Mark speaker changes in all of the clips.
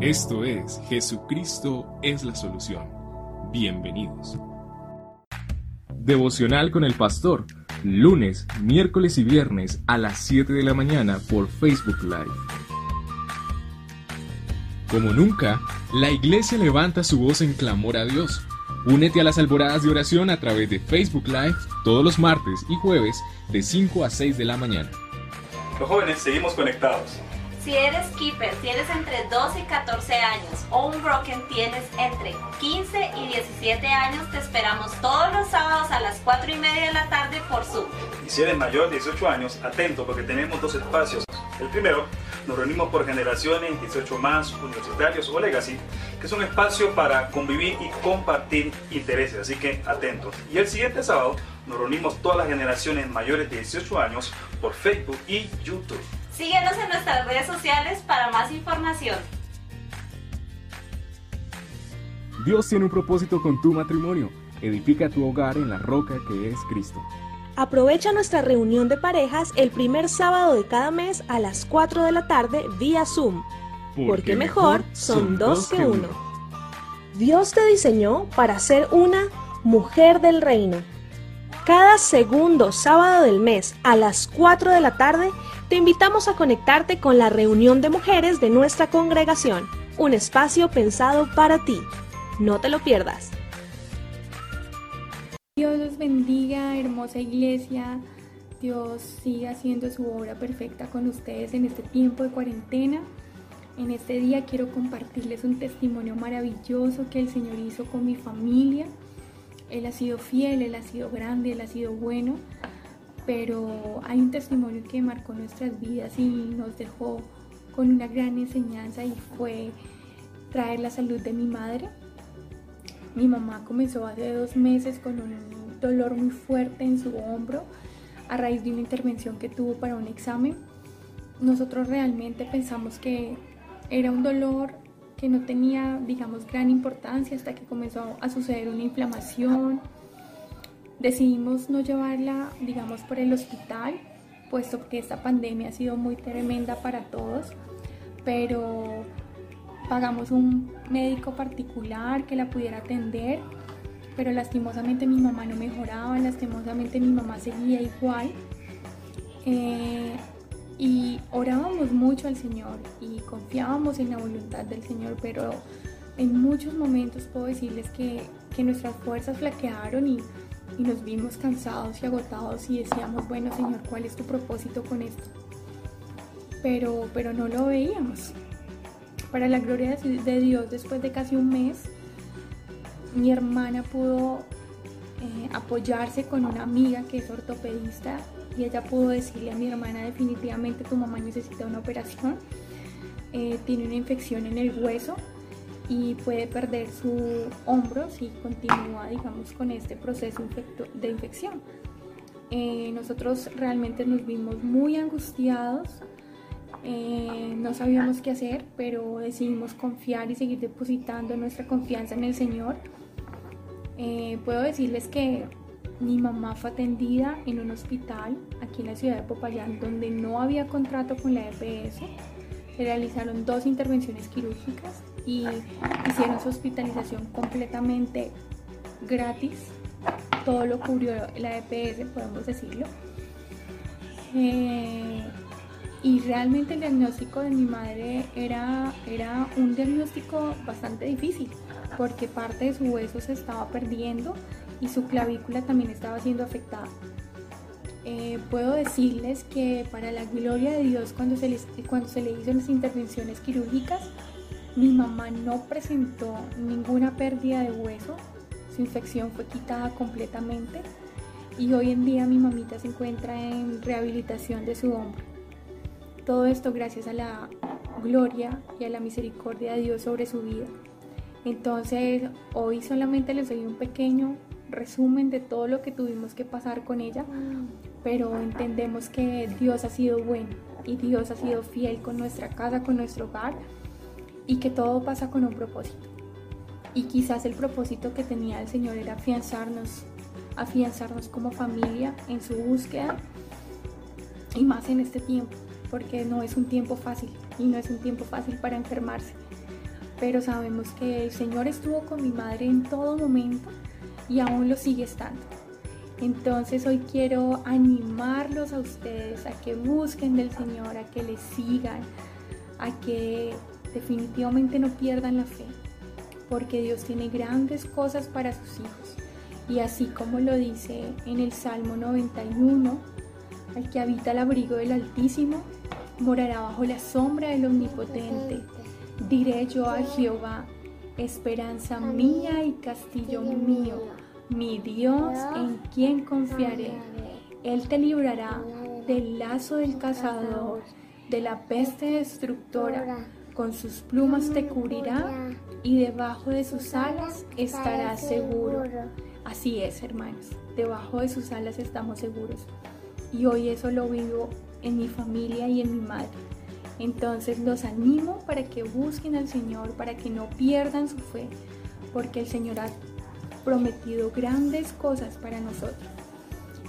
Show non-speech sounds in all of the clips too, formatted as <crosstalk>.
Speaker 1: Esto es Jesucristo es la solución. Bienvenidos. Devocional con el pastor, lunes, miércoles y viernes a las 7 de la mañana por Facebook Live. Como nunca, la iglesia levanta su voz en clamor a Dios. Únete a las alboradas de oración a través de Facebook Live todos los martes y jueves de 5 a 6 de la mañana.
Speaker 2: Los jóvenes seguimos conectados.
Speaker 3: Si eres keeper, tienes entre 12 y 14 años o un broken tienes entre 15 y 17 años, te esperamos todos los sábados a las 4 y media de la tarde por Zoom.
Speaker 2: Y si eres mayor de 18 años, atento porque tenemos dos espacios. El primero, nos reunimos por generaciones, 18 más, universitarios o legacy, que es un espacio para convivir y compartir intereses, así que atentos. Y el siguiente sábado nos reunimos todas las generaciones mayores de 18 años por Facebook y YouTube.
Speaker 3: Síguenos en nuestras redes sociales para más información.
Speaker 1: Dios tiene un propósito con tu matrimonio. Edifica tu hogar en la roca que es Cristo.
Speaker 4: Aprovecha nuestra reunión de parejas el primer sábado de cada mes a las 4 de la tarde vía Zoom. Porque, mejor son dos que uno. Dios te diseñó para ser una mujer del reino. Cada segundo sábado del mes a las 4 de la tarde te invitamos a conectarte con la reunión de mujeres de nuestra congregación, un espacio pensado para ti. No te lo pierdas.
Speaker 5: Dios los bendiga, hermosa iglesia. Dios siga haciendo su obra perfecta con ustedes en este tiempo de cuarentena. En este día quiero compartirles un testimonio maravilloso que el Señor hizo con mi familia. Él ha sido fiel, Él ha sido grande, Él ha sido bueno, pero hay un testimonio que marcó nuestras vidas y nos dejó con una gran enseñanza y fue traer la salud de mi madre. Mi mamá comenzó hace dos meses con un dolor muy fuerte en su hombro a raíz de una intervención que tuvo para un examen. Nosotros realmente pensamos que era un dolor que no tenía, digamos, gran importancia hasta que comenzó a suceder una inflamación. Decidimos no llevarla, digamos, por el hospital, puesto que esta pandemia ha sido muy tremenda para todos, pero pagamos un médico particular que la pudiera atender, pero lastimosamente mi mamá no mejoraba, lastimosamente mi mamá seguía igual. Eh, y orábamos mucho al Señor y confiábamos en la voluntad del Señor, pero en muchos momentos puedo decirles que, que nuestras fuerzas flaquearon y, y nos vimos cansados y agotados y decíamos, bueno Señor, ¿cuál es tu propósito con esto? Pero, pero no lo veíamos. Para la gloria de Dios, después de casi un mes, mi hermana pudo eh, apoyarse con una amiga que es ortopedista y ella pudo decirle a mi hermana definitivamente tu mamá necesita una operación, eh, tiene una infección en el hueso y puede perder su hombro si continúa, digamos, con este proceso de infección. Eh, nosotros realmente nos vimos muy angustiados, eh, no sabíamos qué hacer, pero decidimos confiar y seguir depositando nuestra confianza en el Señor. puedo decirles que mi mamá fue atendida en un hospital aquí en la ciudad de Popayán donde no había contrato con la EPS. Se realizaron dos intervenciones quirúrgicas y hicieron su hospitalización completamente gratis. Todo lo cubrió la EPS, podemos decirlo. Eh, y realmente el diagnóstico de mi madre era, era un diagnóstico bastante difícil porque parte de su hueso se estaba perdiendo y su clavícula también estaba siendo afectada. Eh, puedo decirles que para la gloria de Dios cuando se, les, cuando se le hizo las intervenciones quirúrgicas, mi mamá no presentó ninguna pérdida de hueso, su infección fue quitada completamente y hoy en día mi mamita se encuentra en rehabilitación de su hombro. Todo esto gracias a la gloria y a la misericordia de Dios sobre su vida. Entonces, hoy solamente les doy un pequeño resumen de todo lo que tuvimos que pasar con ella, pero entendemos que Dios ha sido bueno y Dios ha sido fiel con nuestra casa, con nuestro hogar y que todo pasa con un propósito. Y quizás el propósito que tenía el Señor era afianzarnos, afianzarnos como familia en su búsqueda y más en este tiempo, porque no es un tiempo fácil y no es un tiempo fácil para enfermarse. pero sabemos que el Señor estuvo con mi madre en todo momento y aún lo sigue estando. Entonces hoy quiero animarlos a ustedes a que busquen del Señor, a que le sigan, a que definitivamente no pierdan la fe, porque Dios tiene grandes cosas para sus hijos. Y así como lo dice en el Salmo 91, al que habita el abrigo del Altísimo, morará bajo la sombra del Omnipotente. Diré yo a Jehová, esperanza mía y castillo mío, mi Dios en quien confiaré. Él te librará del lazo del cazador, de la peste destructora, con sus plumas te cubrirá y debajo de sus alas estarás seguro. Así es, hermanos, debajo de sus alas estamos seguros. Y hoy eso lo vivo en mi familia y en mi madre. Entonces los animo para que busquen al Señor, para que no pierdan su fe, porque el Señor ha prometido grandes cosas para nosotros.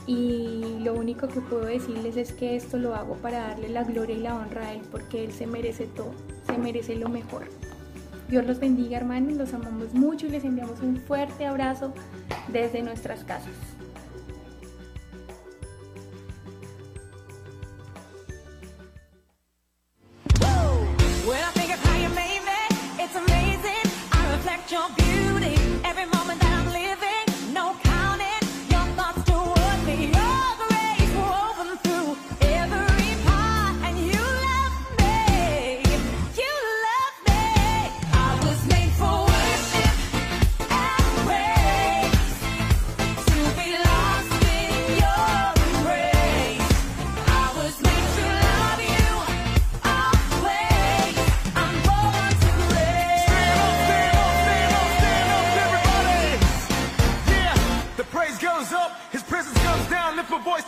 Speaker 5: Y lo único que puedo decirles es que esto lo hago para darle la gloria y la honra a Él, porque Él se merece todo, se merece lo mejor. Dios los bendiga hermanos, los amamos mucho y les enviamos un fuerte abrazo desde nuestras casas.
Speaker 6: When I think of how you made me, it's amazing. I reflect your beauty.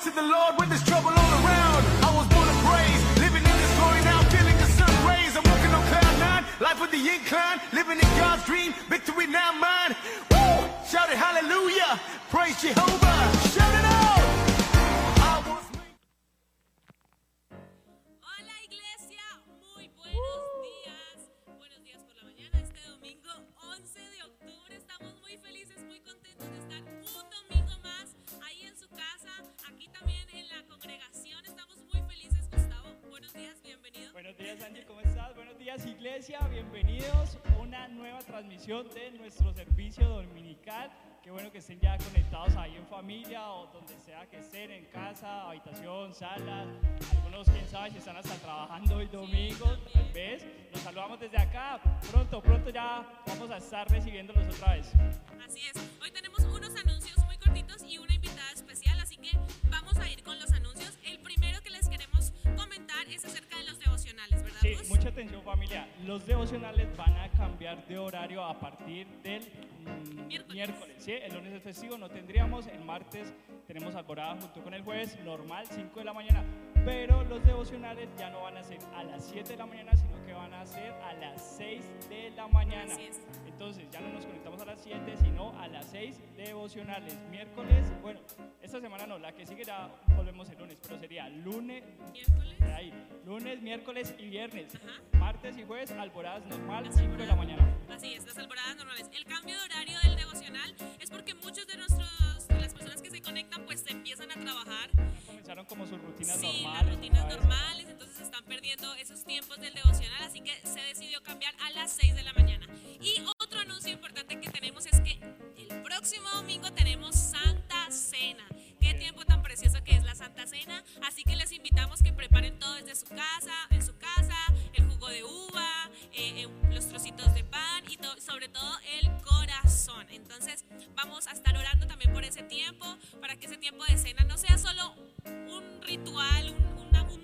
Speaker 7: to the Lord when there's trouble all around. I was born to praise, living in this glory now, feeling the sun rays. I'm walking on cloud nine, life with the incline, living in God's dream, victory now mine. Woo! Shout it, hallelujah, praise Jehovah.
Speaker 8: De nuestro servicio dominical. Qué bueno que estén ya conectados ahí en familia o donde sea que estén, en casa, habitación, sala. Algunos, quién sabe, si están hasta trabajando hoy domingo, tal vez. Los saludamos desde acá. Pronto, pronto ya vamos a estar recibiéndolos otra vez.
Speaker 9: Así es. Hoy tenemos
Speaker 8: atención familia. Los devocionales van a cambiar de horario a partir del mm, miércoles. ¿sí? El lunes es festivo, no tendríamos. El martes tenemos alborada junto con el jueves, normal, 5 de la mañana. Pero los devocionales ya no van a ser a las 7 de la mañana, sino que van a ser a las 6 de la mañana. Entonces ya no nos conectamos a las 7, sino a las 6 devocionales. Miércoles, bueno, esta semana no, la que sigue ya volvemos el lunes, pero sería lunes,
Speaker 9: miércoles,
Speaker 8: ahí, lunes, miércoles y viernes. Martes y jueves, alboradas normal, 5 de la mañana.
Speaker 9: Así es, las alboradas normales. El cambio de horario del devocional es porque muchos de nuestros, de las personas que se conectan, pues se empiezan a trabajar.
Speaker 8: Comenzaron como sus rutinas
Speaker 9: sí,
Speaker 8: normales.
Speaker 9: Las rutinas normales, entonces están perdiendo esos tiempos del devocional, así que se decidió cambiar a las 6 de la mañana. Y otro anuncio importante que tenemos es que el próximo domingo tenemos Santa Cena. Qué tiempo tan precioso que es la Santa Cena, así que les invitamos que preparen todo desde su casa, en su casa, de uva, eh, eh, los trocitos de pan y sobre todo el corazón. Entonces vamos a estar orando también por ese tiempo, para que ese tiempo de cena no sea solo un ritual, un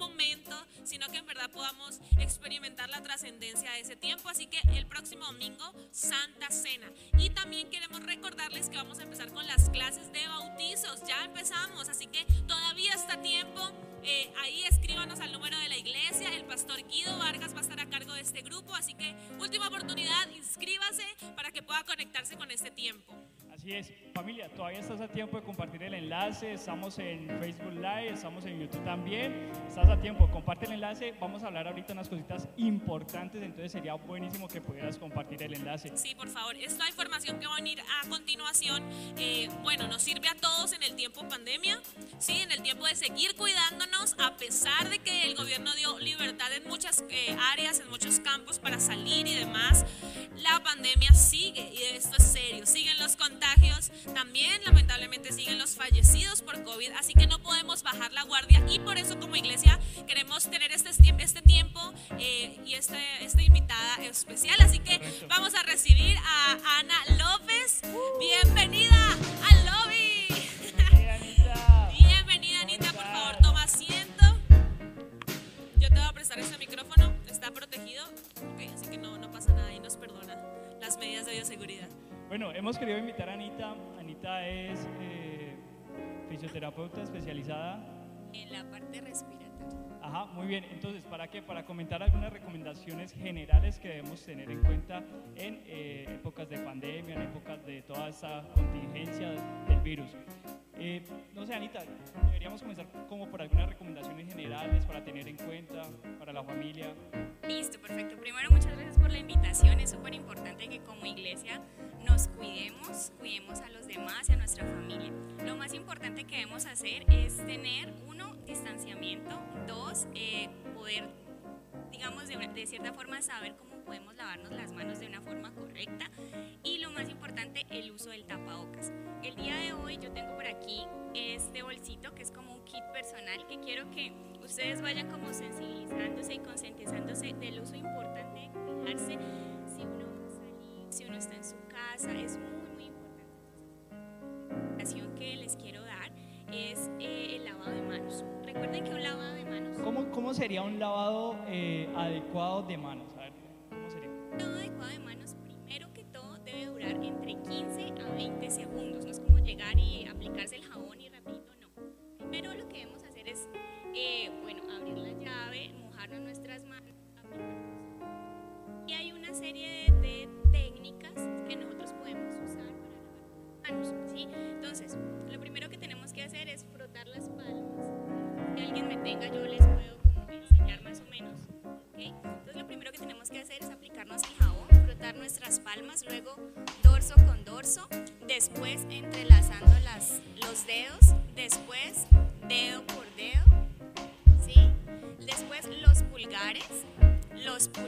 Speaker 9: momento, sino que en verdad podamos experimentar la trascendencia de ese tiempo. Así que el próximo domingo, Santa Cena. Y también queremos recordarles que vamos a empezar con las clases de bautizos. Ya empezamos, así que todavía está tiempo. Eh, ahí escríbanos al número de la iglesia. El pastor Guido Vargas va a estar a cargo de este grupo. Así que última oportunidad, inscríbase para que pueda conectarse con este tiempo.
Speaker 8: Así es, familia, todavía estás a tiempo de compartir el enlace, estamos en Facebook Live, estamos en YouTube también, estás a tiempo, comparte el enlace, vamos a hablar ahorita unas cositas importantes, entonces sería buenísimo que pudieras compartir el enlace.
Speaker 9: Sí, por favor, esta información que va a venir a continuación, eh, bueno, nos sirve a todos en el tiempo pandemia, sí, en el tiempo de seguir cuidándonos, a pesar de que el gobierno dio libertad en muchas eh, áreas, en muchos campos para salir y demás, la pandemia sigue y esto es serio, siguen los contagios, también lamentablemente siguen los fallecidos por COVID, así que no podemos bajar la guardia. Y por eso como iglesia queremos tener este, este tiempo eh, y este, esta invitada especial, así que vamos a recibir a Ana López. Bienvenida al lobby.
Speaker 8: Bueno, hemos querido invitar a Anita. Anita es eh, fisioterapeuta especializada
Speaker 10: en la parte respiratoria.
Speaker 8: Ajá, muy bien. Entonces, ¿para qué? Para comentar algunas recomendaciones generales que debemos tener en cuenta en eh, épocas de pandemia, en épocas de toda esa contingencia del virus. Eh, no sé, Anita, deberíamos comenzar como por algunas recomendaciones generales para tener en cuenta para la familia.
Speaker 10: Listo, perfecto. Primero, muchas gracias por la invitación. Es súper importante que como iglesia nos cuidemos, cuidemos a los demás y a nuestra familia. Lo más importante que debemos hacer es tener, uno, distanciamiento, dos, eh, poder, digamos, de, de cierta forma saber cómo podemos lavarnos las manos de una forma correcta y lo más importante, el uso del tapabocas. El día de hoy yo tengo por aquí este bolsito que es como un kit personal que quiero que ustedes vayan como sensibilizándose y concientizándose del uso importante de cuidarse si uno va a salir, si uno está en su casa, es muy muy importante. La que les quiero dar es eh, el lavado de manos. Recuerden que un lavado de manos...
Speaker 8: ¿Cómo, cómo sería un lavado eh, adecuado de manos?
Speaker 10: Después entrelazando las, los dedos, después dedo por dedo, ¿sí? Después los pulgares, los pulpejos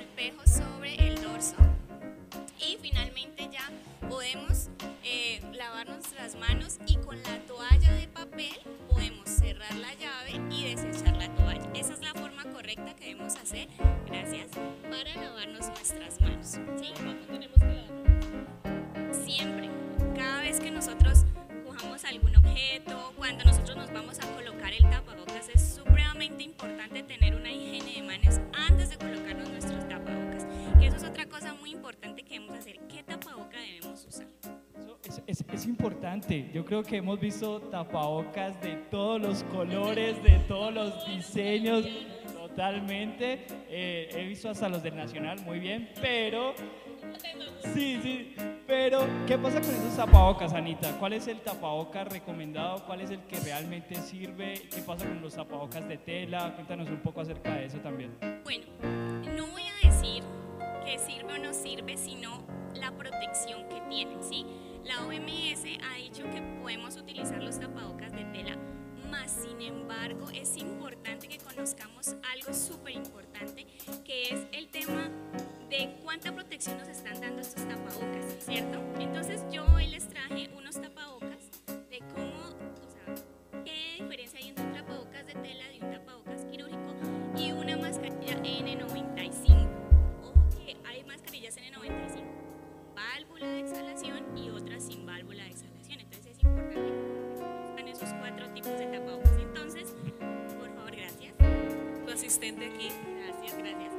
Speaker 8: Yo creo que hemos visto tapabocas de todos los colores, de todos los diseños, totalmente. Eh, he visto hasta los del Nacional, muy bien, pero... Sí, sí, pero ¿qué pasa con esos tapabocas, Anita? ¿Cuál es el tapabocas recomendado? ¿Cuál es el que realmente sirve? ¿Qué pasa con los tapabocas de tela? Cuéntanos un poco acerca de eso también.
Speaker 10: Bueno, no voy a decir que sirve o no sirve, sino la protección que tienen, ¿sí? La OMS ha dicho que podemos utilizar los tapabocas de tela, más sin embargo es importante que conozcamos algo súper importante, que es el tema de cuánta protección nos están dando estos tapabocas, ¿cierto? Entonces yo hoy les traje unos tapabocas de cómo, o sea, qué diferencia hay entre un tapabocas de tela y un tapabocas quirúrgico y una mascarilla N95. Y otras sin válvula de exhalación. Entonces es importante que conozcan esos cuatro tipos de tapabocas. Entonces, por favor, gracias.
Speaker 9: Tu asistente aquí.
Speaker 10: Gracias, gracias.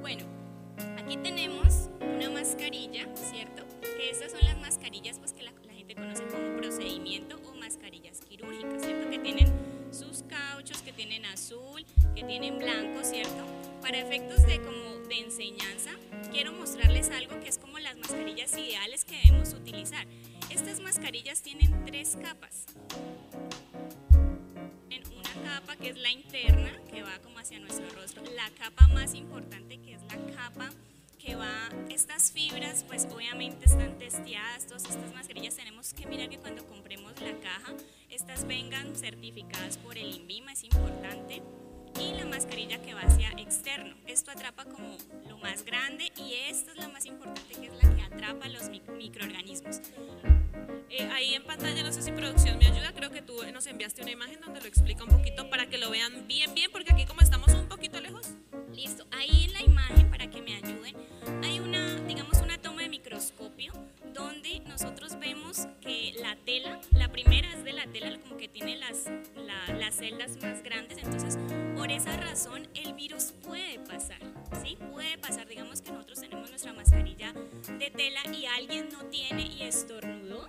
Speaker 10: Bueno, aquí tenemos una mascarilla, ¿cierto? Que estas son las mascarillas pues, que la, la gente conoce como procedimiento o mascarillas quirúrgicas, ¿cierto? Que tienen sus cauchos, que tienen azul, que tienen blanco, ¿cierto? Para efectos de como de enseñanza, quiero mostrarles algo que es como las mascarillas ideales que debemos utilizar. Estas mascarillas tienen tres capas. En una capa que es la interna, que va como hacia nuestro rostro. La capa más importante que es la capa que va, estas fibras pues obviamente están testeadas, todas estas mascarillas tenemos que mirar que cuando compremos la caja, estas vengan certificadas por el INVIMA, es importante. Y la mascarilla que va hacia externo. Esto atrapa como lo más grande y esta es la más importante que es la que atrapa los microorganismos.
Speaker 9: Eh, ahí en pantalla, no sé si producción me ayuda, creo que tú nos enviaste una imagen donde lo explica un poquito para que lo vean bien, bien, porque aquí como estamos un poquito lejos.
Speaker 10: Listo, ahí en la imagen, para que me ayuden, hay una, digamos, una toma de microscopio donde nosotros vemos que la tela, la primera es de la tela, como que tiene las, las celdas más por esa razón el virus puede pasar, ¿sí? Puede pasar, digamos que nosotros tenemos nuestra mascarilla de tela y alguien no tiene y estornudó,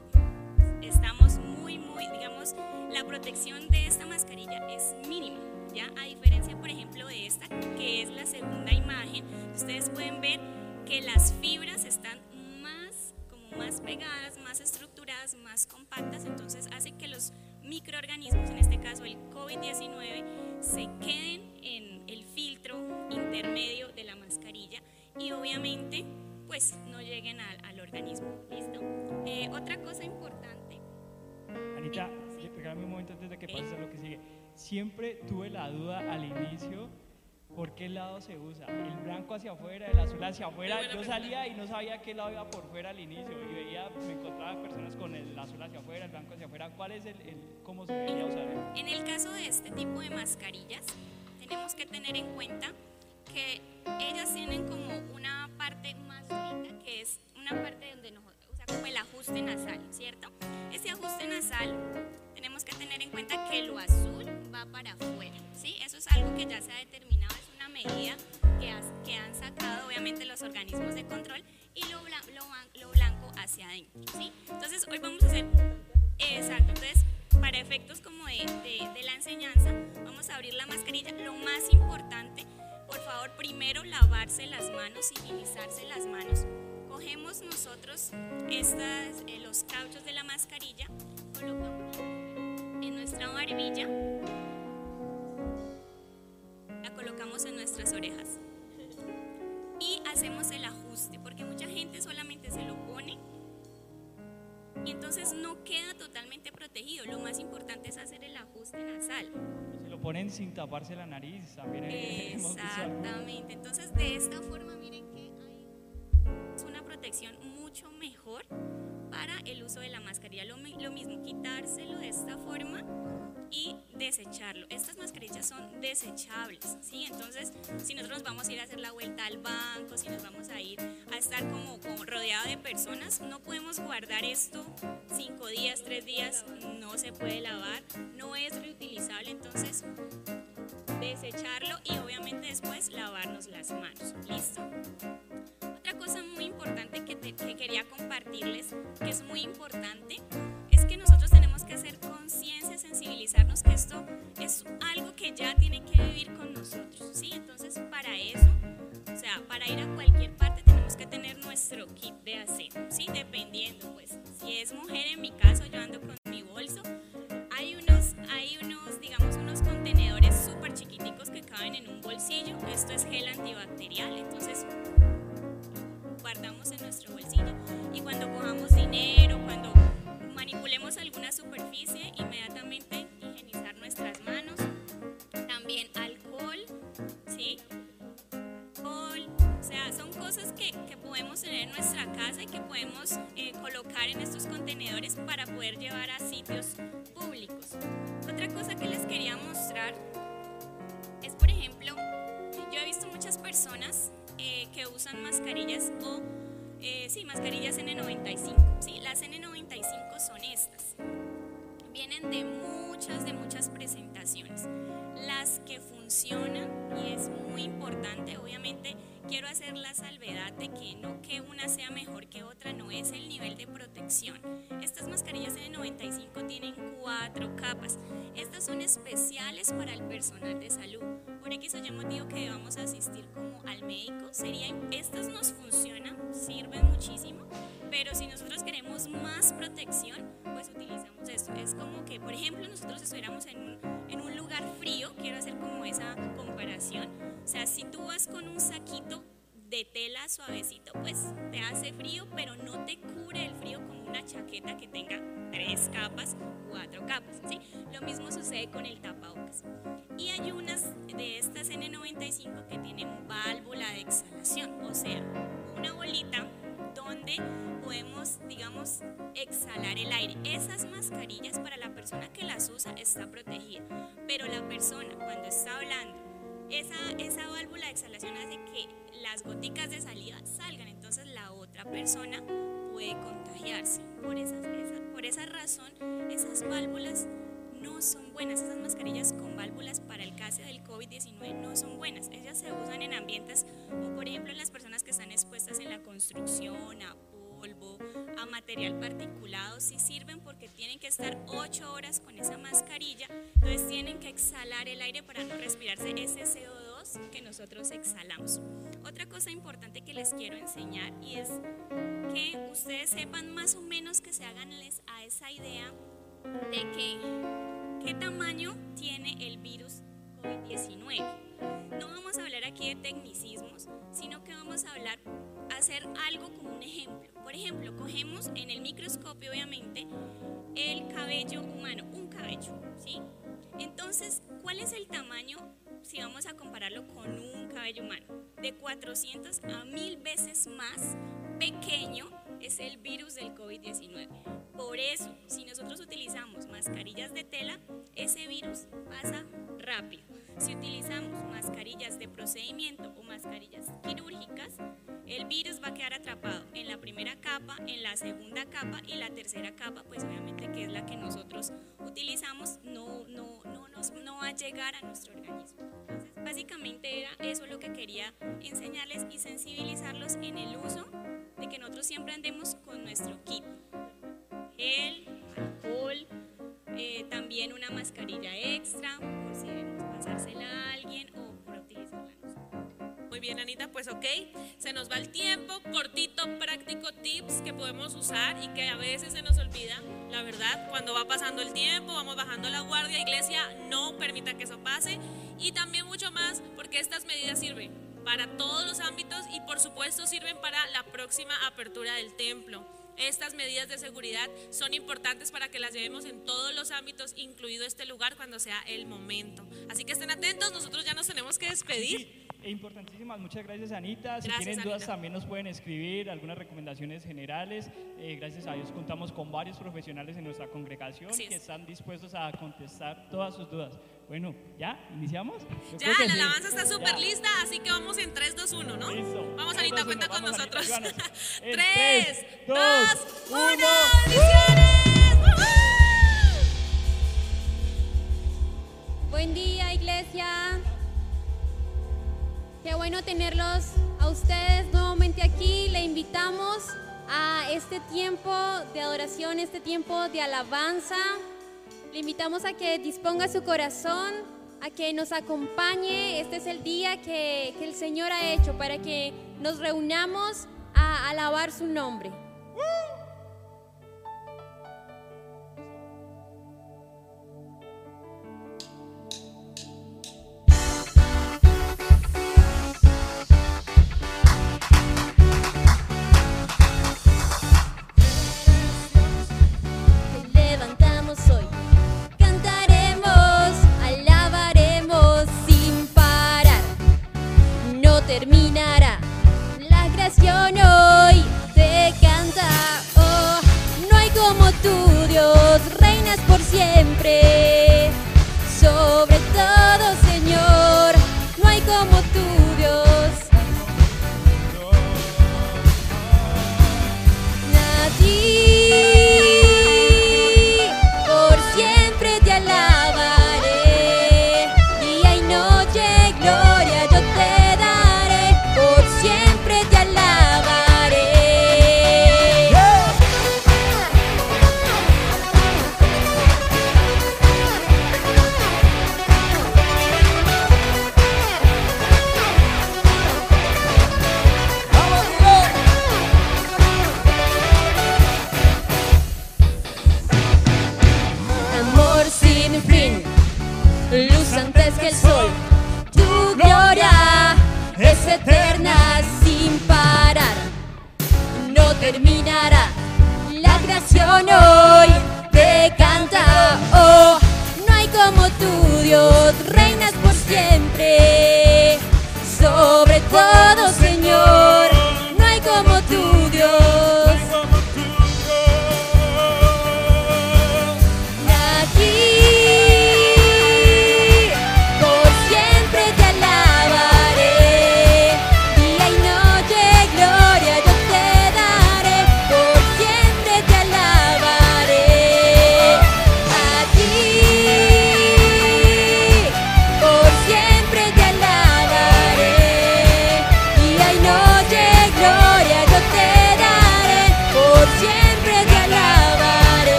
Speaker 10: estamos muy, muy, digamos, la protección de esta mascarilla es mínima. ¿Ya? A diferencia, por ejemplo, de esta, que es la segunda imagen, ustedes pueden ver que las fibras están más, como más pegadas, más estructuradas, más compactas, entonces hace que los microorganismos, en este caso el COVID-19, se queden en el filtro intermedio de la mascarilla y obviamente pues no lleguen al, al organismo. ¿Listo? Eh, otra cosa importante.
Speaker 8: Anita, regálame un momento antes de que pases a lo que sigue. Siempre tuve la duda al inicio por qué lado se usa. El blanco hacia afuera, el azul hacia afuera. Yo salía y no sabía qué lado iba por fuera al inicio y veía, me encontraba personas con el azul hacia afuera, el blanco hacia afuera. ¿Cuál es el, el cómo se debería usar?
Speaker 10: En el caso de este tipo de mascarillas, tenemos que tener en cuenta que ellas tienen como una parte más linda, que es una parte donde nos, o sea, como el ajuste nasal, ¿cierto? Ese ajuste nasal tenemos que tener en cuenta que lo azul va para afuera, ¿sí? Eso es algo que ya se ha determinado, medida que, has, que han sacado obviamente los organismos de control y lo, lo, lo blanco hacia adentro, ¿sí? Entonces hoy vamos a hacer, exacto, entonces para efectos como de, de, de la enseñanza, vamos a abrir la mascarilla, lo más importante, por favor, primero lavarse las manos, higienizarse las manos. Cogemos nosotros estas, eh, los cauchos de la mascarilla, colocamos en nuestra barbilla, la colocamos en nuestras orejas y hacemos el ajuste, porque mucha gente solamente se lo pone y entonces no queda totalmente protegido. Lo más importante es hacer el ajuste nasal.
Speaker 8: Se lo ponen sin taparse la nariz, también. <laughs>
Speaker 10: Exactamente. Entonces, de esta forma, miren que hay es una protección mucho mejor para el uso de la mascarilla. Lo, mi- lo mismo, quitárselo de esta forma y desecharlo. Estas mascarillas son desechables, ¿sí? Entonces, si nosotros nos vamos a ir a hacer la vuelta al banco, si nos vamos a ir a estar como, rodeado de personas, no podemos guardar esto cinco días, tres días, no se puede lavar, no es reutilizable, entonces desecharlo y obviamente después lavarnos las manos. ¿Listo? Otra cosa muy importante que, te- que quería compartirles, que es muy importante, es que nosotros tenemos que hacer conciencia, sensibilizarnos que esto es algo que ya tiene que vivir con nosotros, ¿sí? Entonces, para eso, o sea, para ir a cualquier parte tenemos que tener nuestro kit de aseo, ¿sí? Dependiendo, pues, si es mujer en mi caso, yo ando con mi bolso, hay unos, hay unos, digamos, unos contenedores súper chiquiticos que caben en un bolsillo, esto es gel antibacterial, entonces guardamos en nuestro bolsillo y cuando cojamos dinero, cuando manipulemos alguna superficie, inmediatamente higienizar nuestras manos. También alcohol, ¿sí? Alcohol, o sea, son cosas que, que podemos tener en nuestra casa y que podemos eh, colocar en estos contenedores para poder llevar a sitios N95. Sí, las N95 son estas. Vienen de muchas, de muchas presentaciones. Las que funcionan, y es muy importante, obviamente quiero hacer la salvedad de que no que una sea mejor que otra, no es el nivel de protección. Ejemplo, nosotros estuviéramos en un, en un lugar frío, quiero hacer como esa comparación. O sea, si tú vas con un saquito de tela suavecito, pues te hace frío, pero no te cubre el frío como una chaqueta que tenga tres capas, cuatro capas, ¿sí? Lo mismo sucede con el tapabocas. Y hay unas de estas N95 que tienen válvula de exhalación, o sea, una bolita donde podemos, digamos, exhalar el aire. Esas mascarillas para la persona que las usa está protegida, pero la persona cuando está hablando, esa, esa válvula de exhalación hace que las goticas de salida salgan, entonces la otra persona puede contagiarse. Por esa, por esa razón, esas válvulas no son buenas, esas mascarillas con válvulas para el caso del COVID-19 no son buenas. Ellas se usan en ambientes, o por ejemplo en las personas que están expuestas en la construcción, a polvo, a material particulado, sí sirven porque tienen que estar 8 horas con esa mascarilla, entonces tienen que exhalar el aire para no respirarse ese CO2 que nosotros exhalamos. Otra cosa importante que les quiero enseñar y es que ustedes sepan más o menos que se haganles a esa idea de que qué tamaño tiene el virus COVID-19. No vamos a hablar aquí de tecnicismos, sino que vamos a hablar, hacer algo como un ejemplo. Por ejemplo, cogemos en el microscopio, obviamente, el cabello humano, un cabello, ¿sí? Entonces, ¿cuál es el tamaño si vamos a compararlo con un cabello humano? De 400 a 1000 veces más pequeño es el virus del COVID-19. Por eso, si nosotros utilizamos mascarillas de tela, ese virus pasa rápido. Si utilizamos mascarillas de procedimiento o mascarillas quirúrgicas, el virus va a quedar atrapado en la primera capa, en la segunda capa y la tercera capa, pues obviamente que es la que nosotros utilizamos, no, no, no, nos, no va a llegar a nuestro organismo. Entonces, básicamente era eso lo que quería enseñarles y sensibilizarlos en el uso de que nosotros siempre andemos con nuestro kit. Gel, alcohol, eh, también una mascarilla extra por si debemos pasársela a alguien o por utilizarla nosotros.
Speaker 9: Muy bien, Anita, pues ok, se nos va el tiempo, cortito, práctico tips que podemos usar y que a veces se nos olvida, la verdad, cuando va pasando el tiempo, vamos bajando la guardia, iglesia, no permita que eso pase y también mucho más porque estas medidas sirven para todos los ámbitos y por supuesto sirven para la próxima apertura del templo. Estas medidas de seguridad son importantes para que las llevemos en todos los ámbitos, incluido este lugar cuando sea el momento. Así que estén atentos, nosotros ya nos tenemos que despedir.
Speaker 8: Sí, e importantísimas, muchas gracias Anita. Si
Speaker 9: Gracias,
Speaker 8: tienen dudas
Speaker 9: Anita.
Speaker 8: también nos pueden escribir algunas recomendaciones generales. Eh, gracias a Dios contamos con varios profesionales en nuestra congregación
Speaker 9: Así es.
Speaker 8: que están dispuestos a contestar todas sus dudas. Bueno, ¿ya? ¿Iniciamos? Yo
Speaker 9: Ya, la
Speaker 8: sí.
Speaker 9: alabanza está súper lista, así que vamos en 3, 2, 1, ¿no?
Speaker 8: Listo.
Speaker 9: Vamos, Anita, cuenta con
Speaker 8: Vamos,
Speaker 9: nosotros.
Speaker 8: Anita, ayúdanos. <laughs> En
Speaker 9: 3,
Speaker 8: tres,
Speaker 9: 2,
Speaker 8: dos,
Speaker 9: 1,
Speaker 8: uno.
Speaker 9: bendiciones.
Speaker 11: Buen día, iglesia. Qué bueno tenerlos a ustedes nuevamente aquí. Le invitamos a este tiempo de adoración, este tiempo de alabanza. Le invitamos a que disponga su corazón, a que nos acompañe. Este es el día que, que el Señor ha hecho para que nos reunamos a alabar su nombre.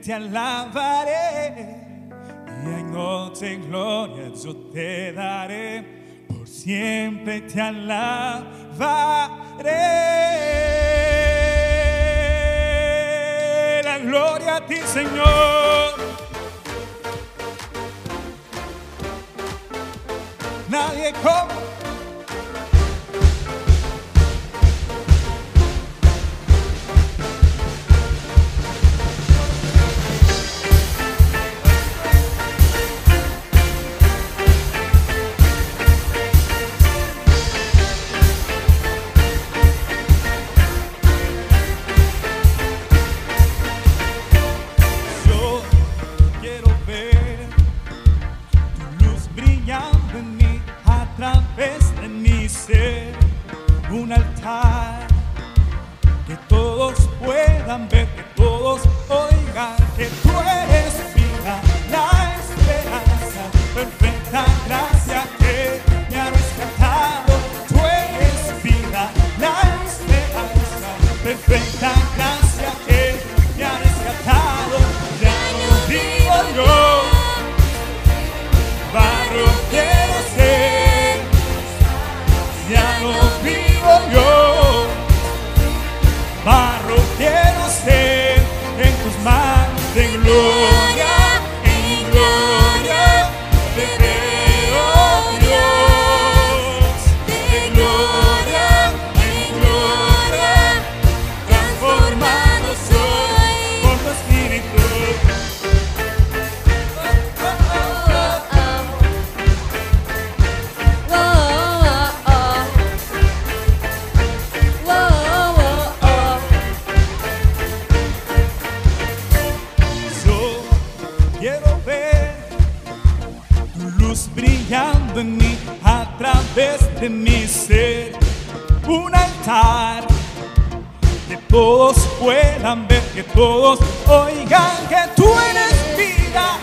Speaker 11: te alabaré y
Speaker 12: en noche en gloria yo te daré, por siempre te alabaré. La gloria a ti, Señor. Nadie como ver, que todos oigan que tú eres vida,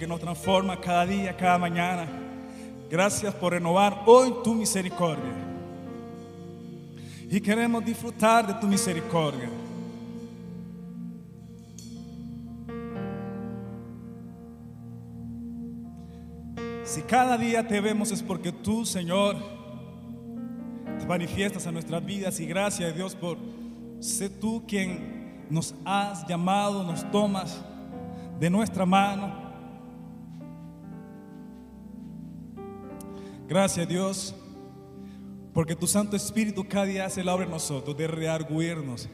Speaker 12: que nos transforma cada día, cada mañana. Gracias por renovar hoy tu misericordia. Y queremos disfrutar de tu misericordia. Si cada día te vemos es porque tú, Señor, te manifiestas a nuestras vidas y gracias Dios por ser tú quien nos has llamado, nos tomas de nuestra mano. Gracias Dios, porque tu Santo Espíritu cada día hace la obra en nosotros de rearguirnos.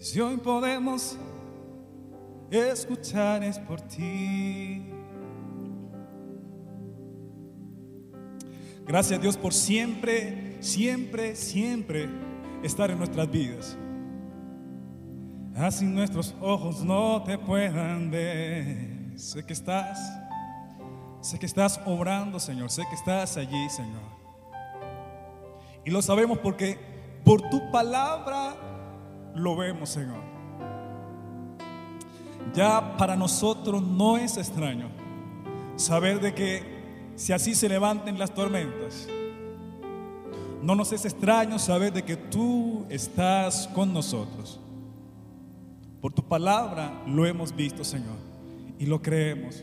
Speaker 12: Si hoy podemos escuchar es por ti. Gracias Dios por siempre, siempre, siempre estar en nuestras vidas. Así nuestros ojos no te puedan ver. Sé que estás, sé que estás obrando, Señor. Sé que estás allí, Señor. Y lo sabemos porque por tu palabra lo vemos, Señor. Ya para nosotros no es extraño saber de que si así se levanten las tormentas, no nos es extraño saber de que tú estás con nosotros. Por tu palabra lo hemos visto, Señor, y lo creemos.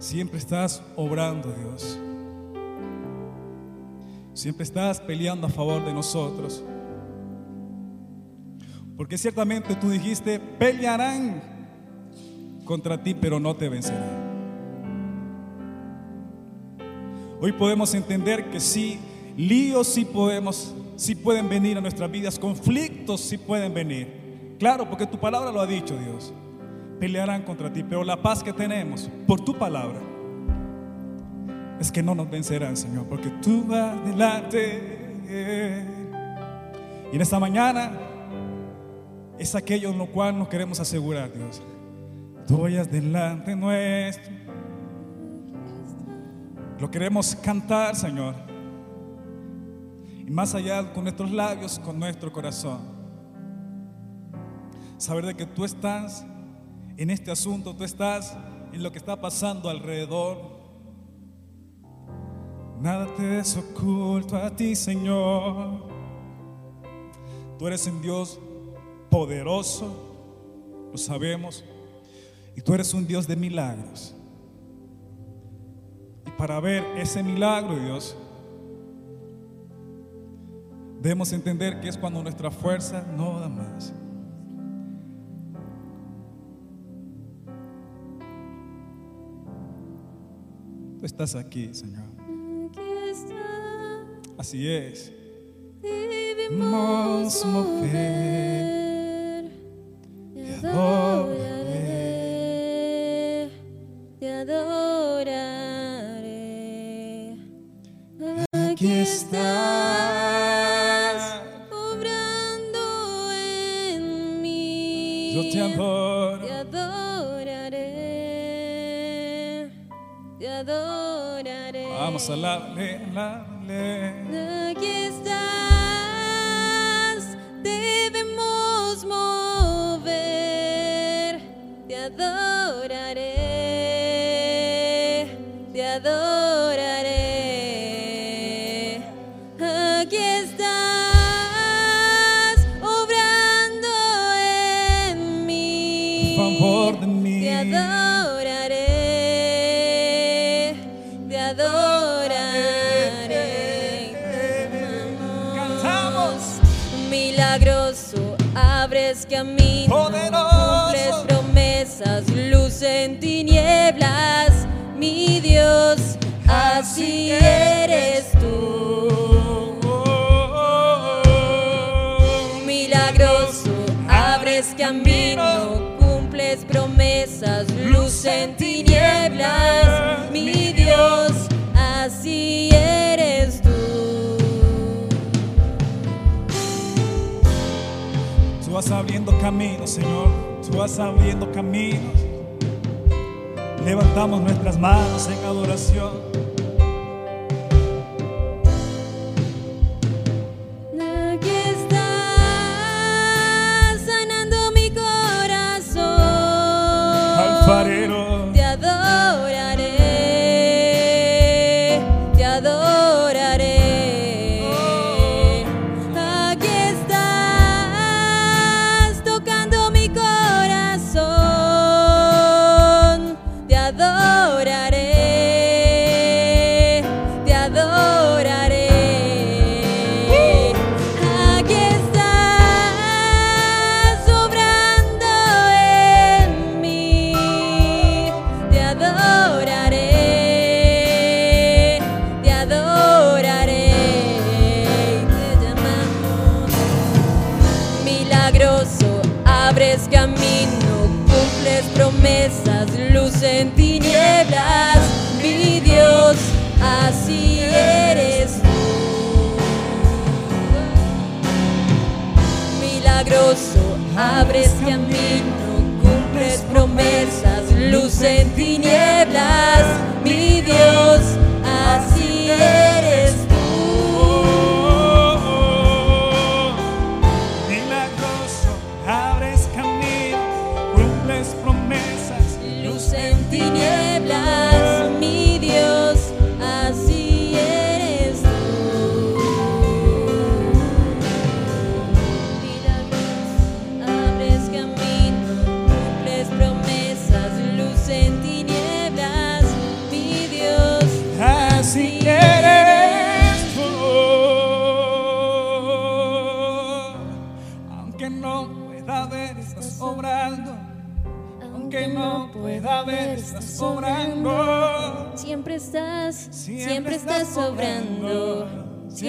Speaker 12: Siempre estás obrando, Dios. Siempre estás peleando a favor de nosotros. Porque ciertamente tú dijiste, pelearán contra ti, pero no te vencerán. Hoy podemos entender que sí, líos sí podemos, sí pueden venir a nuestras vidas, conflictos sí pueden venir. Claro, porque tu palabra lo ha dicho, Dios. Pelearán contra ti, pero la paz que tenemos por tu palabra es que no nos vencerán, Señor, porque tú vas delante. Y en esta mañana es aquello en lo cual nos queremos asegurar, Dios. Tú vayas delante nuestro. Lo queremos cantar, Señor. Y más allá con nuestros labios, con nuestro corazón. Saber de que tú estás en este asunto, tú estás en lo que está pasando alrededor. Nada te es oculto a ti, Señor. Tú eres un Dios poderoso, lo sabemos, y tú eres un Dios de milagros. Y para ver ese milagro, Dios, debemos entender que es cuando nuestra fuerza no da más. Tú estás aquí, Señor. Así es. Debemos mover. Te adoraré.
Speaker 11: Te adoraré.
Speaker 12: Aquí estás.
Speaker 11: Obrando en mí.
Speaker 12: Yo te adoro. A
Speaker 11: estás, debemos mover. Te adoraré, te adoraré. Así eres tú. Milagroso, abres camino, cumples promesas, luz en tinieblas, mi Dios, así eres tú.
Speaker 12: Tú vas abriendo caminos, Señor. Tú vas abriendo caminos. Levantamos nuestras manos en adoración.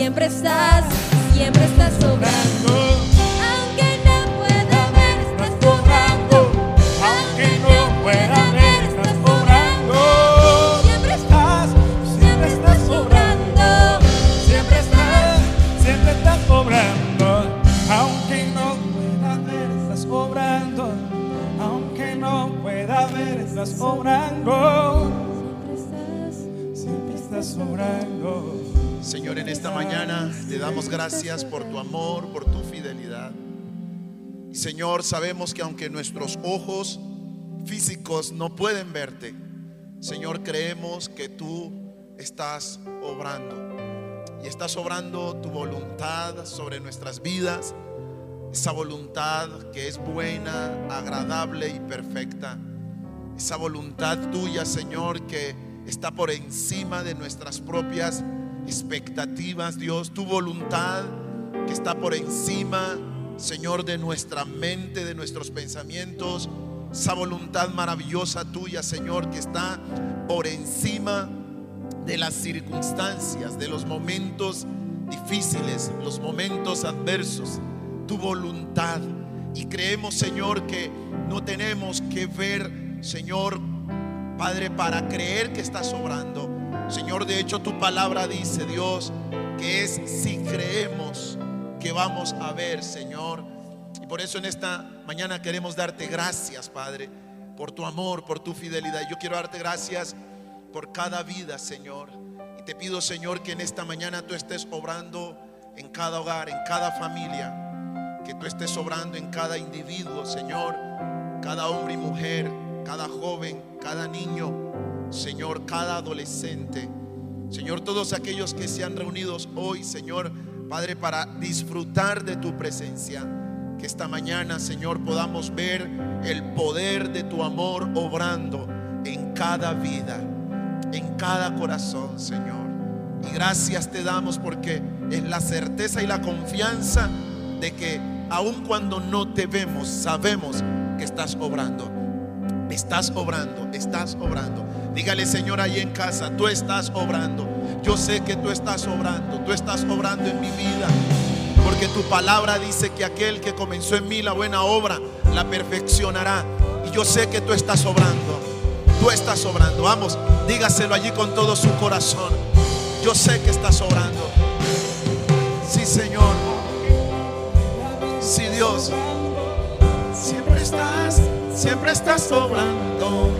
Speaker 11: Siempre estás, siempre estás sobrando. Aunque no pueda ver, estás sobrando.
Speaker 12: Aunque no pueda ver, estás sobrando.
Speaker 11: Siempre estás,
Speaker 12: siempre estás sobrando. Siempre estás, siempre estás sobrando. Aunque no pueda ver, estás sobrando. Aunque no pueda ver, estás sobrando. Siempre estás sobrando.
Speaker 13: Señor, en esta mañana te damos gracias por tu amor, por tu fidelidad. Y Señor, sabemos que aunque nuestros ojos físicos no pueden verte, Señor, creemos que tú estás obrando. Y estás obrando tu voluntad sobre nuestras vidas. Esa voluntad que es buena, agradable y perfecta. Esa voluntad tuya, Señor, que está por encima de nuestras propias expectativas, Dios. Tu voluntad que está por encima, Señor, de nuestra mente, de nuestros pensamientos. Esa voluntad maravillosa tuya, Señor, que está por encima de las circunstancias, de los momentos difíciles, los momentos adversos. Tu voluntad. Y creemos, Señor, que no tenemos que ver, Señor, Padre, para creer que está sobrando. Señor, de hecho tu palabra dice, Dios, que es si creemos que vamos a ver, Señor. Y por eso en esta mañana queremos darte gracias, Padre, por tu amor, por tu fidelidad. Yo quiero darte gracias por cada vida, Señor. Y te pido, Señor, que en esta mañana tú estés obrando en cada hogar, en cada familia. Que tú estés obrando en cada individuo, Señor. Cada hombre y mujer, cada joven, cada niño, Señor, cada adolescente. Señor, todos aquellos que se han reunido hoy, Señor, Padre, para disfrutar de tu presencia. Que esta mañana, Señor, podamos ver el poder de tu amor obrando en cada vida, en cada corazón, Señor. Y gracias te damos porque es la certeza y la confianza de que aun cuando no te vemos, sabemos que estás obrando. Estás obrando, estás obrando. Dígale, Señor, ahí en casa, tú estás obrando. Yo sé que tú estás obrando, tú estás obrando en mi vida. Porque tu palabra dice que aquel que comenzó en mí la buena obra, la perfeccionará. Y yo sé que tú estás obrando. Tú estás obrando. Vamos, dígaselo allí con todo su corazón. Yo sé que estás obrando. Sí, Señor. Sí, Dios. Siempre estás, siempre estás obrando.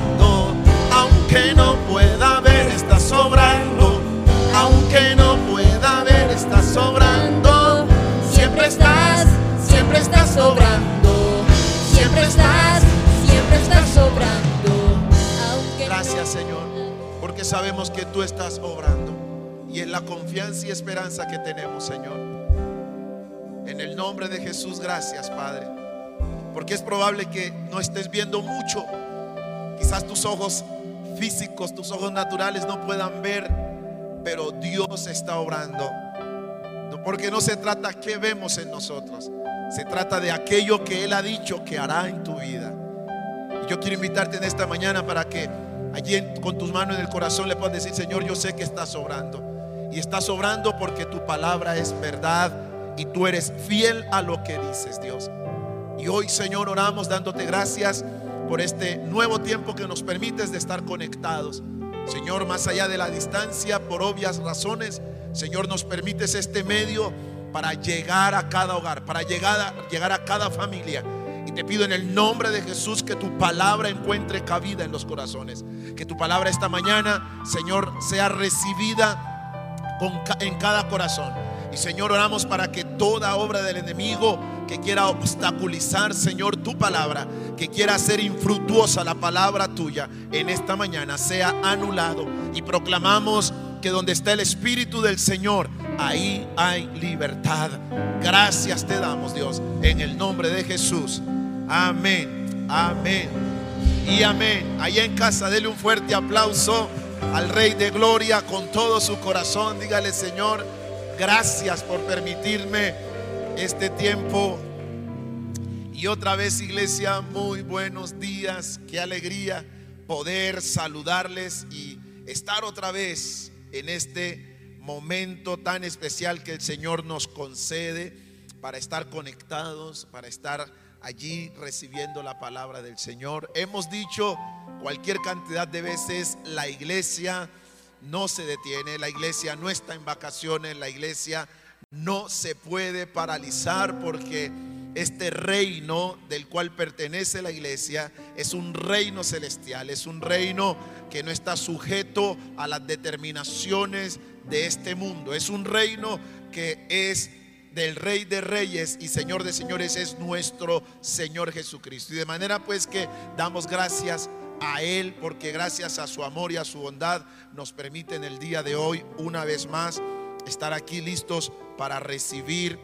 Speaker 13: Sabemos que tú estás obrando. Y es la confianza y esperanza que tenemos, Señor. En el nombre de Jesús, gracias, Padre. Porque es probable que no estés viendo mucho. Quizás tus ojos físicos, tus ojos naturales no puedan ver, pero Dios está obrando. Porque no se trata qué vemos en nosotros, se trata de aquello que Él ha dicho que hará en tu vida. Y yo quiero invitarte en esta mañana para que allí con tus manos en el corazón le puedas decir, Señor, yo sé que estás obrando. Y estás obrando porque tu palabra es verdad y tú eres fiel a lo que dices, Dios. Y hoy, Señor, oramos dándote gracias por este nuevo tiempo que nos permites de estar conectados. Señor, más allá de la distancia, por obvias razones, Señor, nos permites este medio para llegar a cada hogar, para llegar a, llegar a cada familia. Te pido en el nombre de Jesús que tu palabra encuentre cabida en los corazones. Que tu palabra esta mañana, Señor, sea recibida en cada corazón. Y Señor, oramos para que toda obra del enemigo que quiera obstaculizar, Señor, tu palabra, que quiera hacer infructuosa la palabra tuya en esta mañana, sea anulado. Y proclamamos que donde está el Espíritu del Señor, ahí hay libertad. Gracias te damos, Dios, en el nombre de Jesús. Amén, amén y amén. Allá en casa, dele un fuerte aplauso al Rey de Gloria con todo su corazón. Dígale, Señor, gracias por permitirme este tiempo. Y otra vez, iglesia, muy buenos días. Qué alegría poder saludarles y estar otra vez en este momento tan especial que el Señor nos concede para estar conectados, para estar allí recibiendo la palabra del Señor. Hemos dicho cualquier cantidad de veces, la iglesia no se detiene, la iglesia no está en vacaciones, la iglesia no se puede paralizar porque este reino del cual pertenece la iglesia es un reino celestial, es un reino que no está sujeto a las determinaciones de este mundo, es un reino que es del Rey de Reyes y Señor de Señores, es nuestro Señor Jesucristo. Y de manera pues que damos gracias a Él porque gracias a su amor y a su bondad nos permite en el día de hoy una vez más estar aquí listos para recibir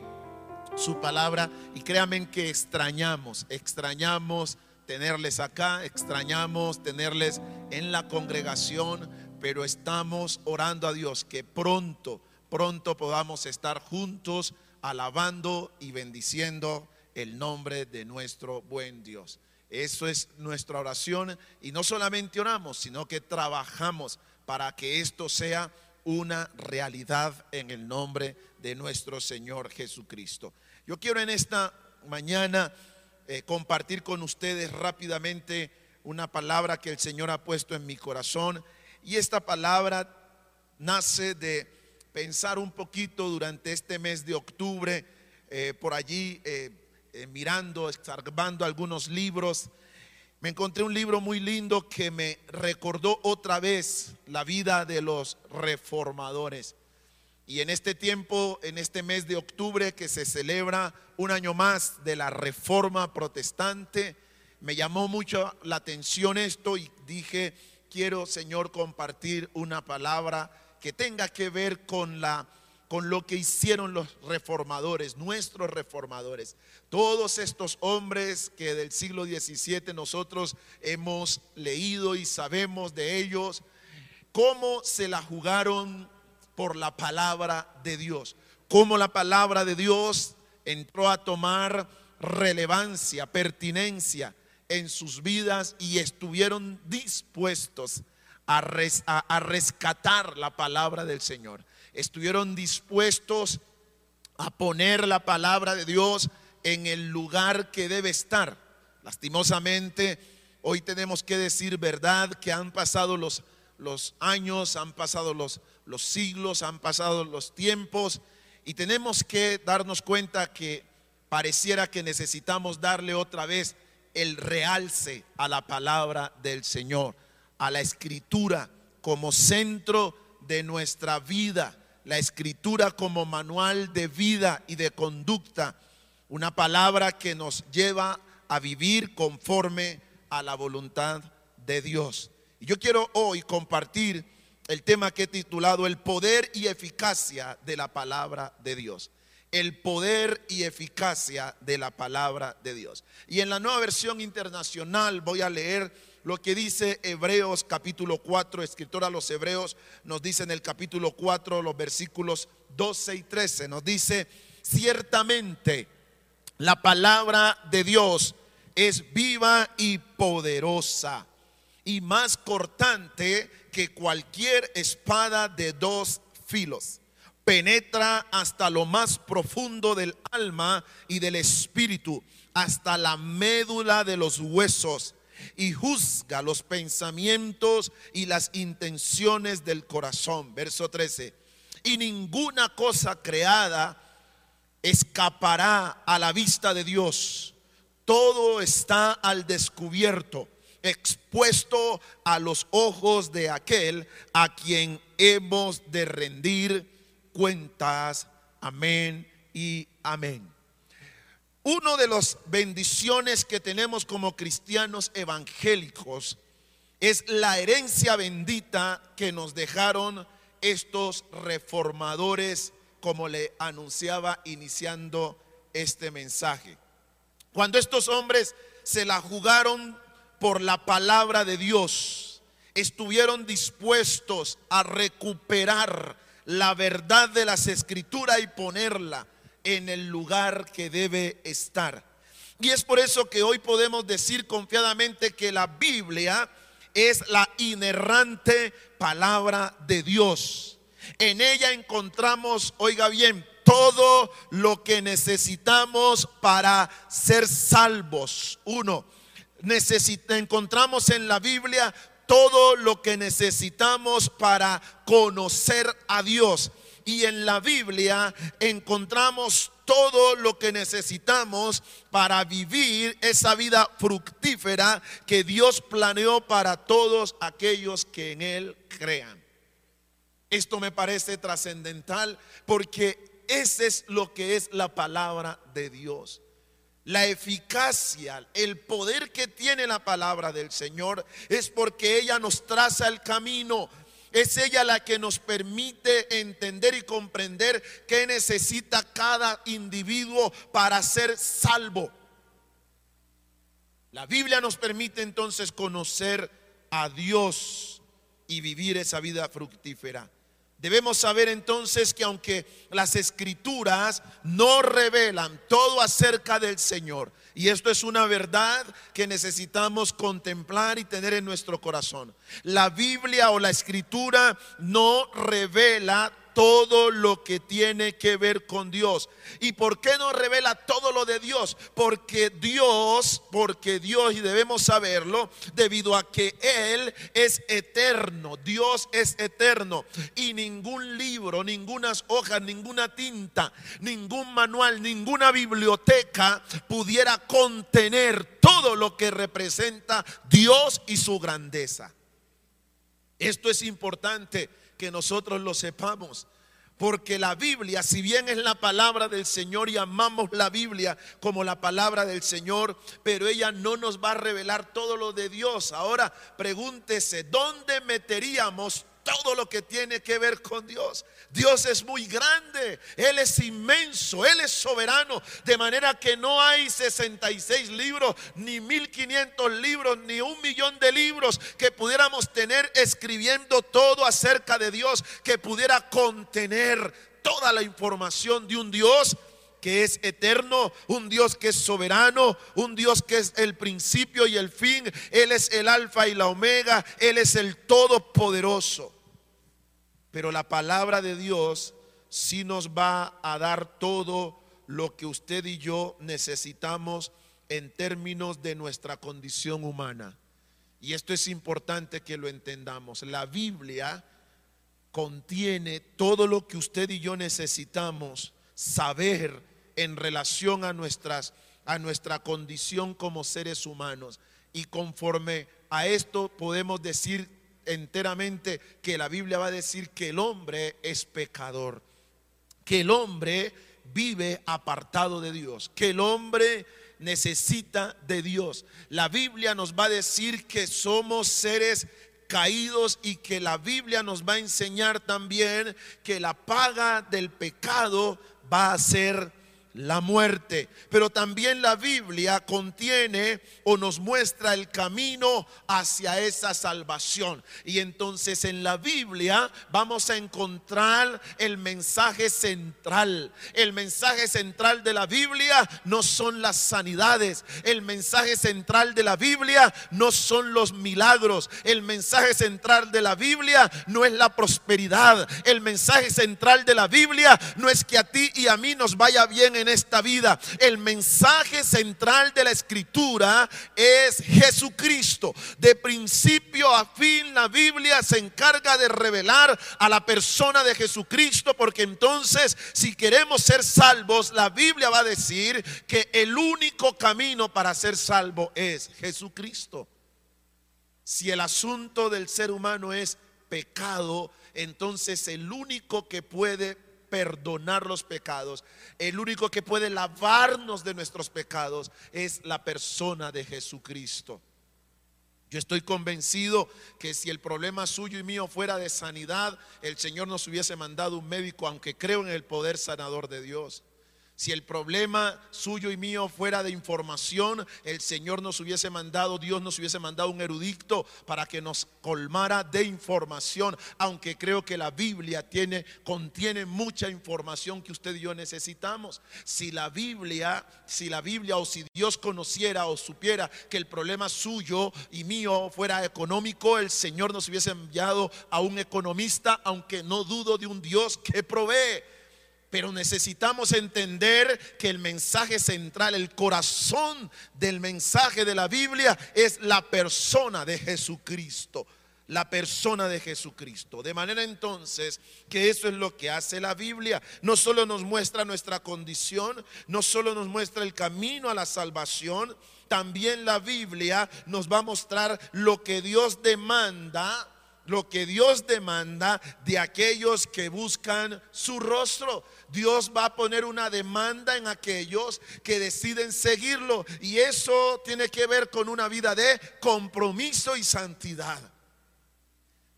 Speaker 13: su palabra y créanme que extrañamos, extrañamos tenerles acá, extrañamos tenerles en la congregación, pero estamos orando a Dios que pronto, pronto podamos estar juntos alabando y bendiciendo el nombre de nuestro buen Dios. Eso es nuestra oración y no solamente oramos, sino que trabajamos para que esto sea una realidad en el nombre de nuestro Señor Jesucristo. Yo quiero en esta mañana eh, compartir con ustedes rápidamente una palabra que el Señor ha puesto en mi corazón y esta palabra nace de pensar un poquito durante este mes de octubre, eh, por allí eh, mirando, escarbando algunos libros me encontré un libro muy lindo que me recordó otra vez la vida de los reformadores. Y en este tiempo, en este mes de octubre que se celebra un año más de la reforma protestante, me llamó mucho la atención esto y dije, quiero Señor compartir una palabra que tenga que ver con la con lo que hicieron los reformadores, nuestros reformadores. Todos estos hombres que del siglo XVII nosotros hemos leído y sabemos de ellos, cómo se la jugaron por la palabra de Dios, cómo la palabra de Dios entró a tomar relevancia, pertinencia en sus vidas y estuvieron dispuestos a, rescatar la palabra del Señor estuvieron dispuestos a poner la palabra de Dios en el lugar que debe estar. Lastimosamente, hoy tenemos que decir verdad que han pasado los, los años, han pasado los, los siglos, han pasado los tiempos y tenemos que darnos cuenta que pareciera que necesitamos darle otra vez el realce a la palabra del Señor, a la escritura como centro de nuestra vida la escritura como manual de vida y de conducta, una palabra que nos lleva a vivir conforme a la voluntad de Dios. Y yo quiero hoy compartir el tema que he titulado El poder y eficacia de la palabra de Dios. El poder y eficacia de la palabra de Dios. Y en la nueva versión internacional voy a leer lo que dice Hebreos capítulo 4, escritor a los Hebreos nos dice en el capítulo 4, los versículos 12 y 13, nos dice, ciertamente la palabra de Dios es viva y poderosa y más cortante que cualquier espada de dos filos. Penetra hasta lo más profundo del alma y del espíritu, hasta la médula de los huesos y juzga los pensamientos y las intenciones del corazón. Verso 13. Y ninguna cosa creada escapará a la vista de Dios. Todo está al descubierto, expuesto a los ojos de aquel a quien hemos de rendir cuentas. Amén y amén. Uno de las bendiciones que tenemos como cristianos evangélicos es la herencia bendita que nos dejaron estos reformadores, como le anunciaba iniciando este mensaje. Cuando estos hombres se la jugaron por la palabra de Dios, estuvieron dispuestos a recuperar la verdad de las escrituras y ponerla en el lugar que debe estar. Y es por eso que hoy podemos decir confiadamente que la Biblia es la inerrante palabra de Dios. En ella encontramos, oiga bien, todo lo que necesitamos para ser salvos. Uno, encontramos en la Biblia todo lo que necesitamos para conocer a Dios y en la Biblia encontramos todo lo que necesitamos para vivir esa vida fructífera que Dios planeó para todos aquellos que en Él crean. Esto me parece trascendental porque ese es lo que es la palabra de Dios. La eficacia, el poder que tiene la palabra del Señor es porque ella nos traza el camino es ella la que nos permite entender y comprender qué necesita cada individuo para ser salvo. La Biblia nos permite entonces conocer a Dios y vivir esa vida fructífera. Debemos saber entonces que aunque las escrituras no revelan todo acerca del Señor, y esto es una verdad que necesitamos contemplar y tener en nuestro corazón, la Biblia o la escritura no revela todo lo que tiene que ver con Dios. ¿Y por qué no revela todo lo de Dios? Porque Dios, porque Dios, y debemos saberlo, debido a que Él es eterno, Dios es eterno. Y ningún libro, ningunas hojas, ninguna tinta, ningún manual, ninguna biblioteca pudiera contener todo lo que representa Dios y su grandeza. Esto es importante que nosotros lo sepamos. Porque la Biblia, si bien es la palabra del Señor y amamos la Biblia como la palabra del Señor, pero ella no nos va a revelar todo lo de Dios. Ahora pregúntese, ¿dónde meteríamos todo lo que tiene que ver con Dios. Dios es muy grande, Él es inmenso, Él es soberano, de manera que no hay 66 libros, ni 1500 libros, ni un millón de libros que pudiéramos tener escribiendo todo acerca de Dios, que pudiera contener toda la información de un Dios que es eterno, un Dios que es soberano, un Dios que es el principio y el fin, Él es el alfa y la omega, Él es el todopoderoso. Pero la palabra de Dios sí nos va a dar todo lo que usted y yo necesitamos en términos de nuestra condición humana. Y esto es importante que lo entendamos. La Biblia contiene todo lo que usted y yo necesitamos saber en relación a nuestras a nuestra condición como seres humanos. Y conforme a esto podemos decir enteramente que la Biblia va a decir que el hombre es pecador, que el hombre vive apartado de Dios, que el hombre necesita de Dios. La Biblia nos va a decir que somos seres caídos y que la Biblia nos va a enseñar también que la paga del pecado va a ser la muerte. Pero también la Biblia contiene o nos muestra el camino hacia esa salvación. Y entonces en la Biblia vamos a encontrar el mensaje central. El mensaje central de la Biblia no son las sanidades. El mensaje central de la Biblia no son los milagros. El mensaje central de la Biblia no es la prosperidad. El mensaje central de la Biblia no es que a ti y a mí nos vaya bien en esta vida. El mensaje central de la escritura es Jesucristo. De principio a fin la Biblia se encarga de revelar a la persona de Jesucristo porque entonces si queremos ser salvos, la Biblia va a decir que el único camino para ser salvo es Jesucristo. Si el asunto del ser humano es pecado, entonces el único que puede perdonar los pecados, el único que puede lavarnos de nuestros pecados es la persona de Jesucristo. Yo estoy convencido que si el problema suyo y mío fuera de sanidad, el Señor nos hubiese mandado un médico, aunque creo en el poder sanador de Dios. Si el problema suyo y mío fuera de información, el Señor nos hubiese mandado, Dios nos hubiese mandado un erudito para que nos colmara de información, aunque creo que la Biblia tiene contiene mucha información que usted y yo necesitamos. Si la Biblia, si la Biblia o si Dios conociera o supiera que el problema suyo y mío fuera económico, el Señor nos hubiese enviado a un economista, aunque no dudo de un Dios que provee. Pero necesitamos entender que el mensaje central, el corazón del mensaje de la Biblia es la persona de Jesucristo. La persona de Jesucristo. De manera entonces que eso es lo que hace la Biblia. No solo nos muestra nuestra condición, no solo nos muestra el camino a la salvación, también la Biblia nos va a mostrar lo que Dios demanda lo que Dios demanda de aquellos que buscan su rostro. Dios va a poner una demanda en aquellos que deciden seguirlo. Y eso tiene que ver con una vida de compromiso y santidad.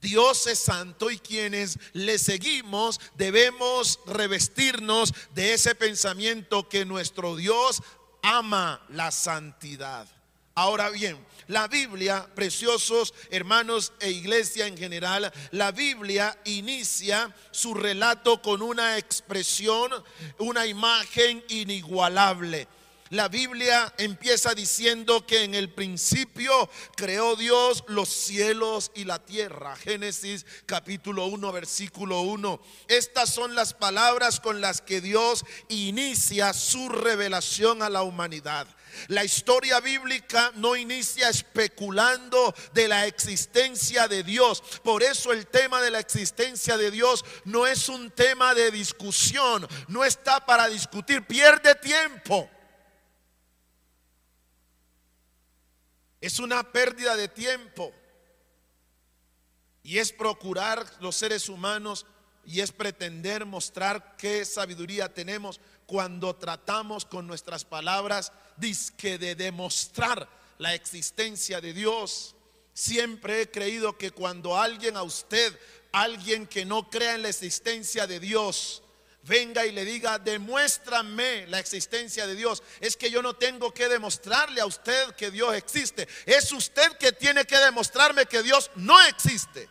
Speaker 13: Dios es santo y quienes le seguimos debemos revestirnos de ese pensamiento que nuestro Dios ama la santidad. Ahora bien, la Biblia, preciosos hermanos e iglesia en general, la Biblia inicia su relato con una expresión, una imagen inigualable. La Biblia empieza diciendo que en el principio creó Dios los cielos y la tierra. Génesis capítulo 1, versículo 1. Estas son las palabras con las que Dios inicia su revelación a la humanidad. La historia bíblica no inicia especulando de la existencia de Dios. Por eso el tema de la existencia de Dios no es un tema de discusión, no está para discutir, pierde tiempo. Es una pérdida de tiempo. Y es procurar los seres humanos y es pretender mostrar qué sabiduría tenemos cuando tratamos con nuestras palabras disque de demostrar la existencia de Dios. Siempre he creído que cuando alguien a usted, alguien que no crea en la existencia de Dios, venga y le diga, demuéstrame la existencia de Dios. Es que yo no tengo que demostrarle a usted que Dios existe. Es usted que tiene que demostrarme que Dios no existe.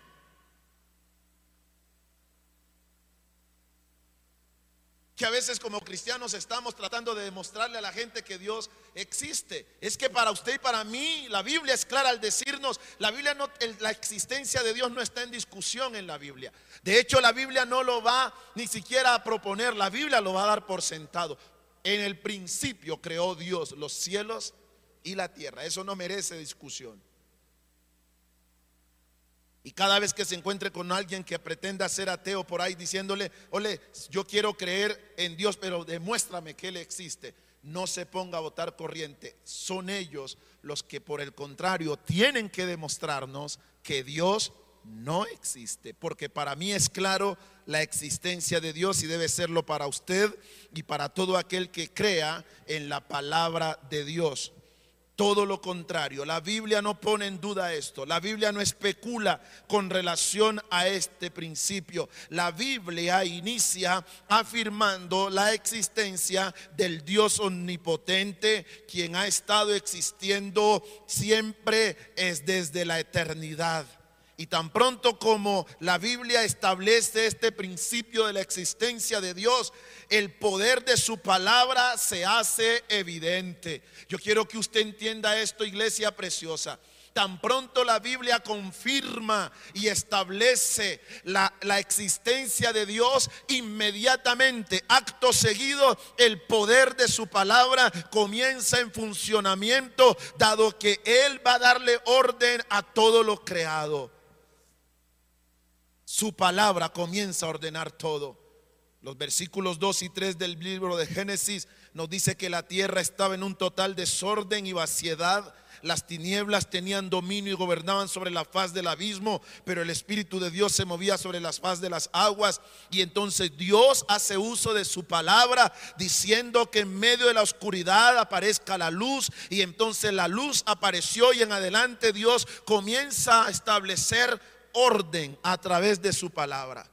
Speaker 13: Que a veces como cristianos estamos tratando de demostrarle a la gente que Dios existe. Es que para usted y para mí la Biblia es clara al decirnos, la Biblia no la existencia de Dios no está en discusión en la Biblia. De hecho, la Biblia no lo va ni siquiera a proponer, la Biblia lo va a dar por sentado. En el principio creó Dios los cielos y la tierra. Eso no merece discusión. Y cada vez que se encuentre con alguien que pretenda ser ateo por ahí diciéndole, ole, yo quiero creer en Dios, pero demuéstrame que Él existe, no se ponga a votar corriente. Son ellos los que por el contrario tienen que demostrarnos que Dios no existe, porque para mí es claro la existencia de Dios y debe serlo para usted y para todo aquel que crea en la palabra de Dios. Todo lo contrario, la Biblia no pone en duda esto, la Biblia no especula con relación a este principio. La Biblia inicia afirmando la existencia del Dios omnipotente, quien ha estado existiendo siempre es desde la eternidad. Y tan pronto como la Biblia establece este principio de la existencia de Dios, el poder de su palabra se hace evidente. Yo quiero que usted entienda esto, iglesia preciosa. Tan pronto la Biblia confirma y establece la, la, existencia de Dios, inmediatamente, acto seguido, el poder de su palabra comienza en funcionamiento, dado que Él va a darle orden a todo lo creado. Su palabra comienza a ordenar todo. Los versículos 2 y 3 del libro de Génesis nos dice que la tierra estaba en un total desorden y vaciedad las tinieblas tenían dominio y gobernaban sobre la faz del abismo, pero el Espíritu de Dios se movía sobre las faz de las aguas. Y entonces Dios hace uso de su palabra diciendo que en medio de la oscuridad aparezca la luz. Y entonces la luz apareció y en adelante Dios comienza a establecer orden a través de su palabra.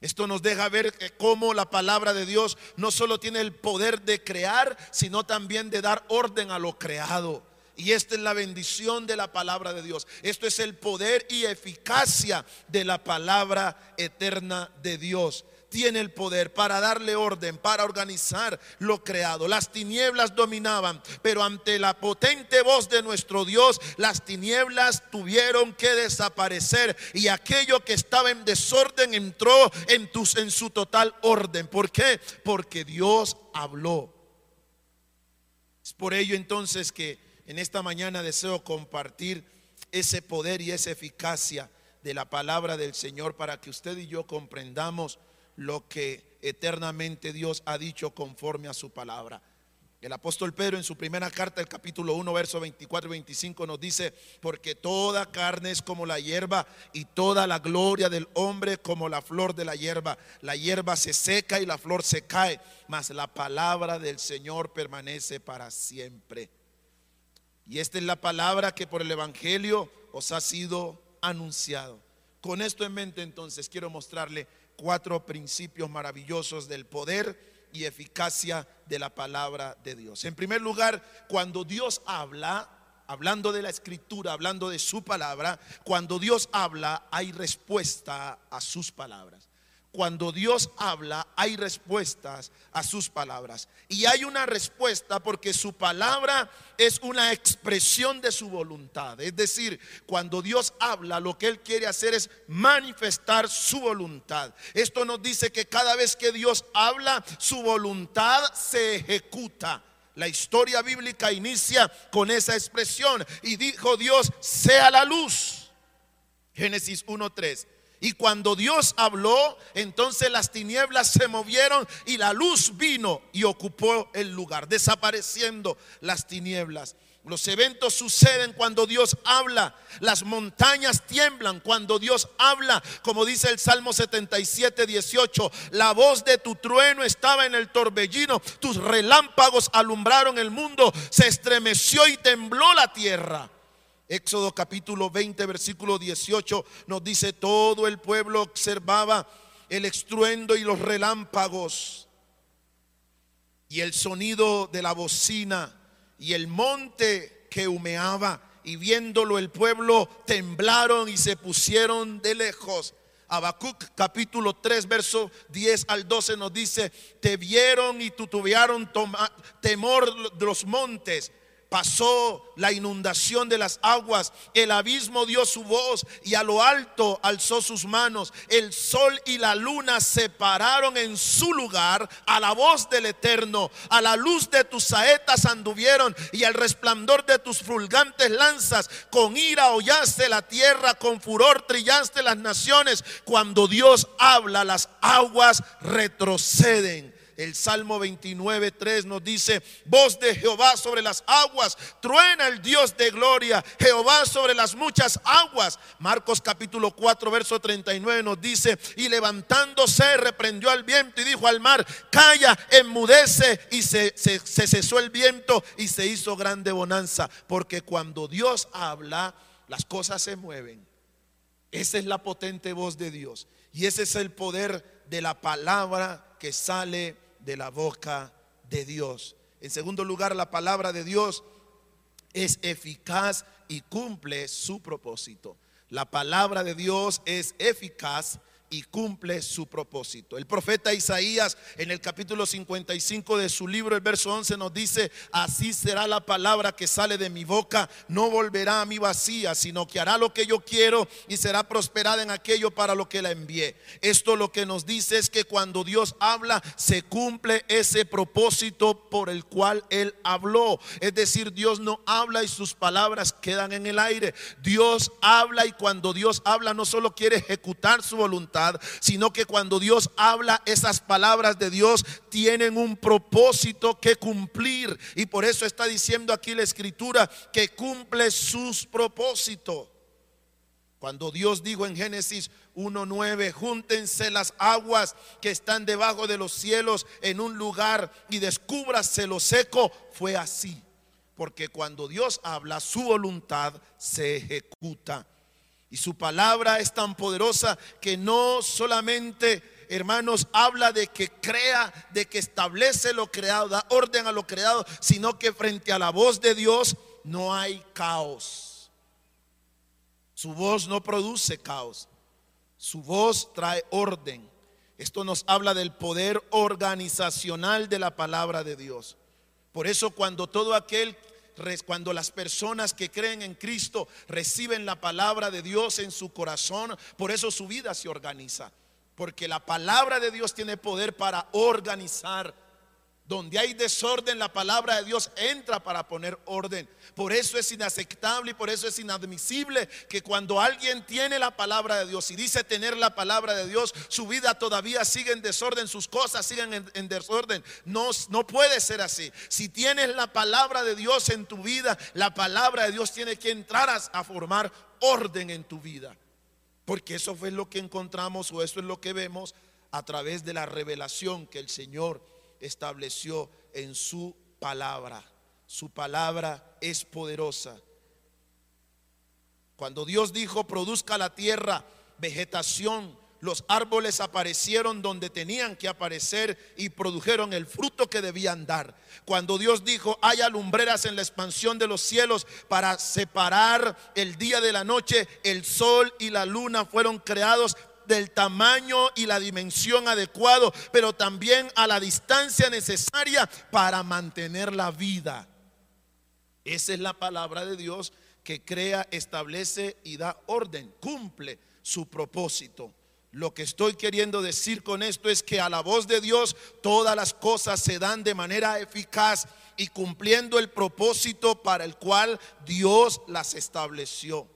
Speaker 13: Esto nos deja ver cómo la palabra de Dios no solo tiene el poder de crear, sino también de dar orden a lo creado. Y esta es la bendición de la palabra de Dios. Esto es el poder y eficacia de la palabra eterna de Dios. Tiene el poder para darle orden, para organizar lo creado. Las tinieblas dominaban, pero ante la potente voz de nuestro Dios, las tinieblas tuvieron que desaparecer y aquello que estaba en desorden entró en, su total orden. ¿Por qué? Porque Dios habló. Es por ello entonces que en esta mañana deseo compartir ese poder y esa eficacia de la palabra del Señor para que usted y yo comprendamos lo que eternamente Dios ha dicho conforme a su palabra. El apóstol Pedro en su primera carta, el capítulo 1, verso 24 y 25 nos dice, porque toda carne es como la hierba y toda la gloria del hombre como la flor de la hierba. La hierba se seca y la flor se cae, mas la palabra del Señor permanece para siempre. Y esta es la palabra que por el Evangelio os ha sido anunciado. Con esto en mente entonces quiero mostrarle cuatro principios maravillosos del poder y eficacia de la palabra de Dios. En primer lugar, cuando Dios habla, hablando de la escritura, hablando de su palabra, cuando Dios habla hay respuesta a sus palabras cuando Dios habla, hay respuestas a sus palabras. Y hay una respuesta porque su palabra es una expresión de su voluntad. Es decir, cuando Dios habla, lo que Él quiere hacer es manifestar su voluntad. Esto nos dice que cada vez que Dios habla, su voluntad se ejecuta. La historia bíblica inicia con esa expresión. Y dijo Dios, sea la luz. Génesis 1.3. Y cuando Dios habló, entonces las tinieblas se movieron y la luz vino y ocupó el lugar, desapareciendo las tinieblas. Los eventos suceden cuando Dios habla. Las montañas tiemblan cuando Dios habla. Como dice el Salmo 77, 18. La voz de tu trueno estaba en el torbellino. Tus relámpagos alumbraron el mundo. Se estremeció y tembló la tierra. Éxodo capítulo 20, versículo 18 nos dice, todo el pueblo observaba el estruendo y los relámpagos y el sonido de la bocina y el monte que humeaba y viéndolo el pueblo temblaron y se pusieron de lejos. Habacuc capítulo 3 verso 10 al 12 nos dice, te vieron y tutubearon temor de los montes pasó la inundación de las aguas, el abismo dio su voz y a lo alto alzó sus manos. El sol y la luna se pararon en su lugar a la voz del Eterno. A la luz de tus saetas anduvieron y al resplandor de tus fulgantes lanzas. Con ira hollaste la tierra, con furor trillaste las naciones. Cuando Dios habla, las aguas retroceden. El Salmo 29, 3 nos dice, voz de Jehová sobre las aguas, truena el Dios de gloria, Jehová sobre las muchas aguas. Marcos capítulo 4, verso 39 nos dice, y levantándose reprendió al viento y dijo al mar, calla, enmudece, y se, se, se cesó el viento y se hizo grande bonanza, porque cuando Dios habla, las cosas se mueven. Esa es la potente voz de Dios. Y ese es el poder de la palabra que sale de la boca de Dios. En segundo lugar, la palabra de Dios es eficaz y cumple su propósito. La palabra de Dios es eficaz y cumple su propósito. El profeta Isaías en el capítulo 55 de su libro, el verso 11 nos dice, así será la palabra que sale de mi boca, no volverá a mí vacía, sino que hará lo que yo quiero y será prosperada en aquello para lo que la envié. Esto lo que nos dice es que cuando Dios habla, se cumple ese propósito por el cual Él habló. Es decir, Dios no habla y sus palabras quedan en el aire. Dios habla y cuando Dios habla no solo quiere ejecutar su voluntad, sino que cuando Dios habla, esas palabras de Dios tienen un propósito que cumplir. Y por eso está diciendo aquí la escritura que cumple sus propósitos. Cuando Dios dijo en Génesis 1.9, júntense las aguas que están debajo de los cielos en un lugar y descúbrase lo seco, fue así. Porque cuando Dios habla, su voluntad se ejecuta. Y su palabra es tan poderosa que no solamente, hermanos, habla de que crea, de que establece lo creado, da orden a lo creado, sino que frente a la voz de Dios no hay caos. Su voz no produce caos. Su voz trae orden. Esto nos habla del poder organizacional de la palabra de Dios. Por eso cuando todo aquel cuando las personas que creen en Cristo reciben la palabra de Dios en su corazón, por eso su vida se organiza. Porque la palabra de Dios tiene poder para organizar donde hay desorden, la palabra de Dios entra para poner orden. Por eso es inaceptable y por eso es inadmisible que cuando alguien tiene la palabra de Dios y dice tener la palabra de Dios, su vida todavía sigue en desorden, sus cosas siguen en, desorden. No, no puede ser así. Si tienes la palabra de Dios en tu vida, la palabra de Dios tiene que entrar a, a formar orden en tu vida. Porque eso fue lo que encontramos o eso es lo que vemos a través de la revelación que el Señor estableció en su palabra. Su palabra es poderosa. Cuando Dios dijo, produzca la tierra vegetación, los árboles aparecieron donde tenían que aparecer y produjeron el fruto que debían dar. Cuando Dios dijo, haya lumbreras en la expansión de los cielos para separar el día de la noche, el sol y la luna fueron creados del tamaño y la dimensión adecuado, pero también a la distancia necesaria para mantener la vida. Esa es la palabra de Dios que crea, establece y da orden, cumple su propósito. Lo que estoy queriendo decir con esto es que a la voz de Dios todas las cosas se dan de manera eficaz y cumpliendo el propósito para el cual Dios las estableció.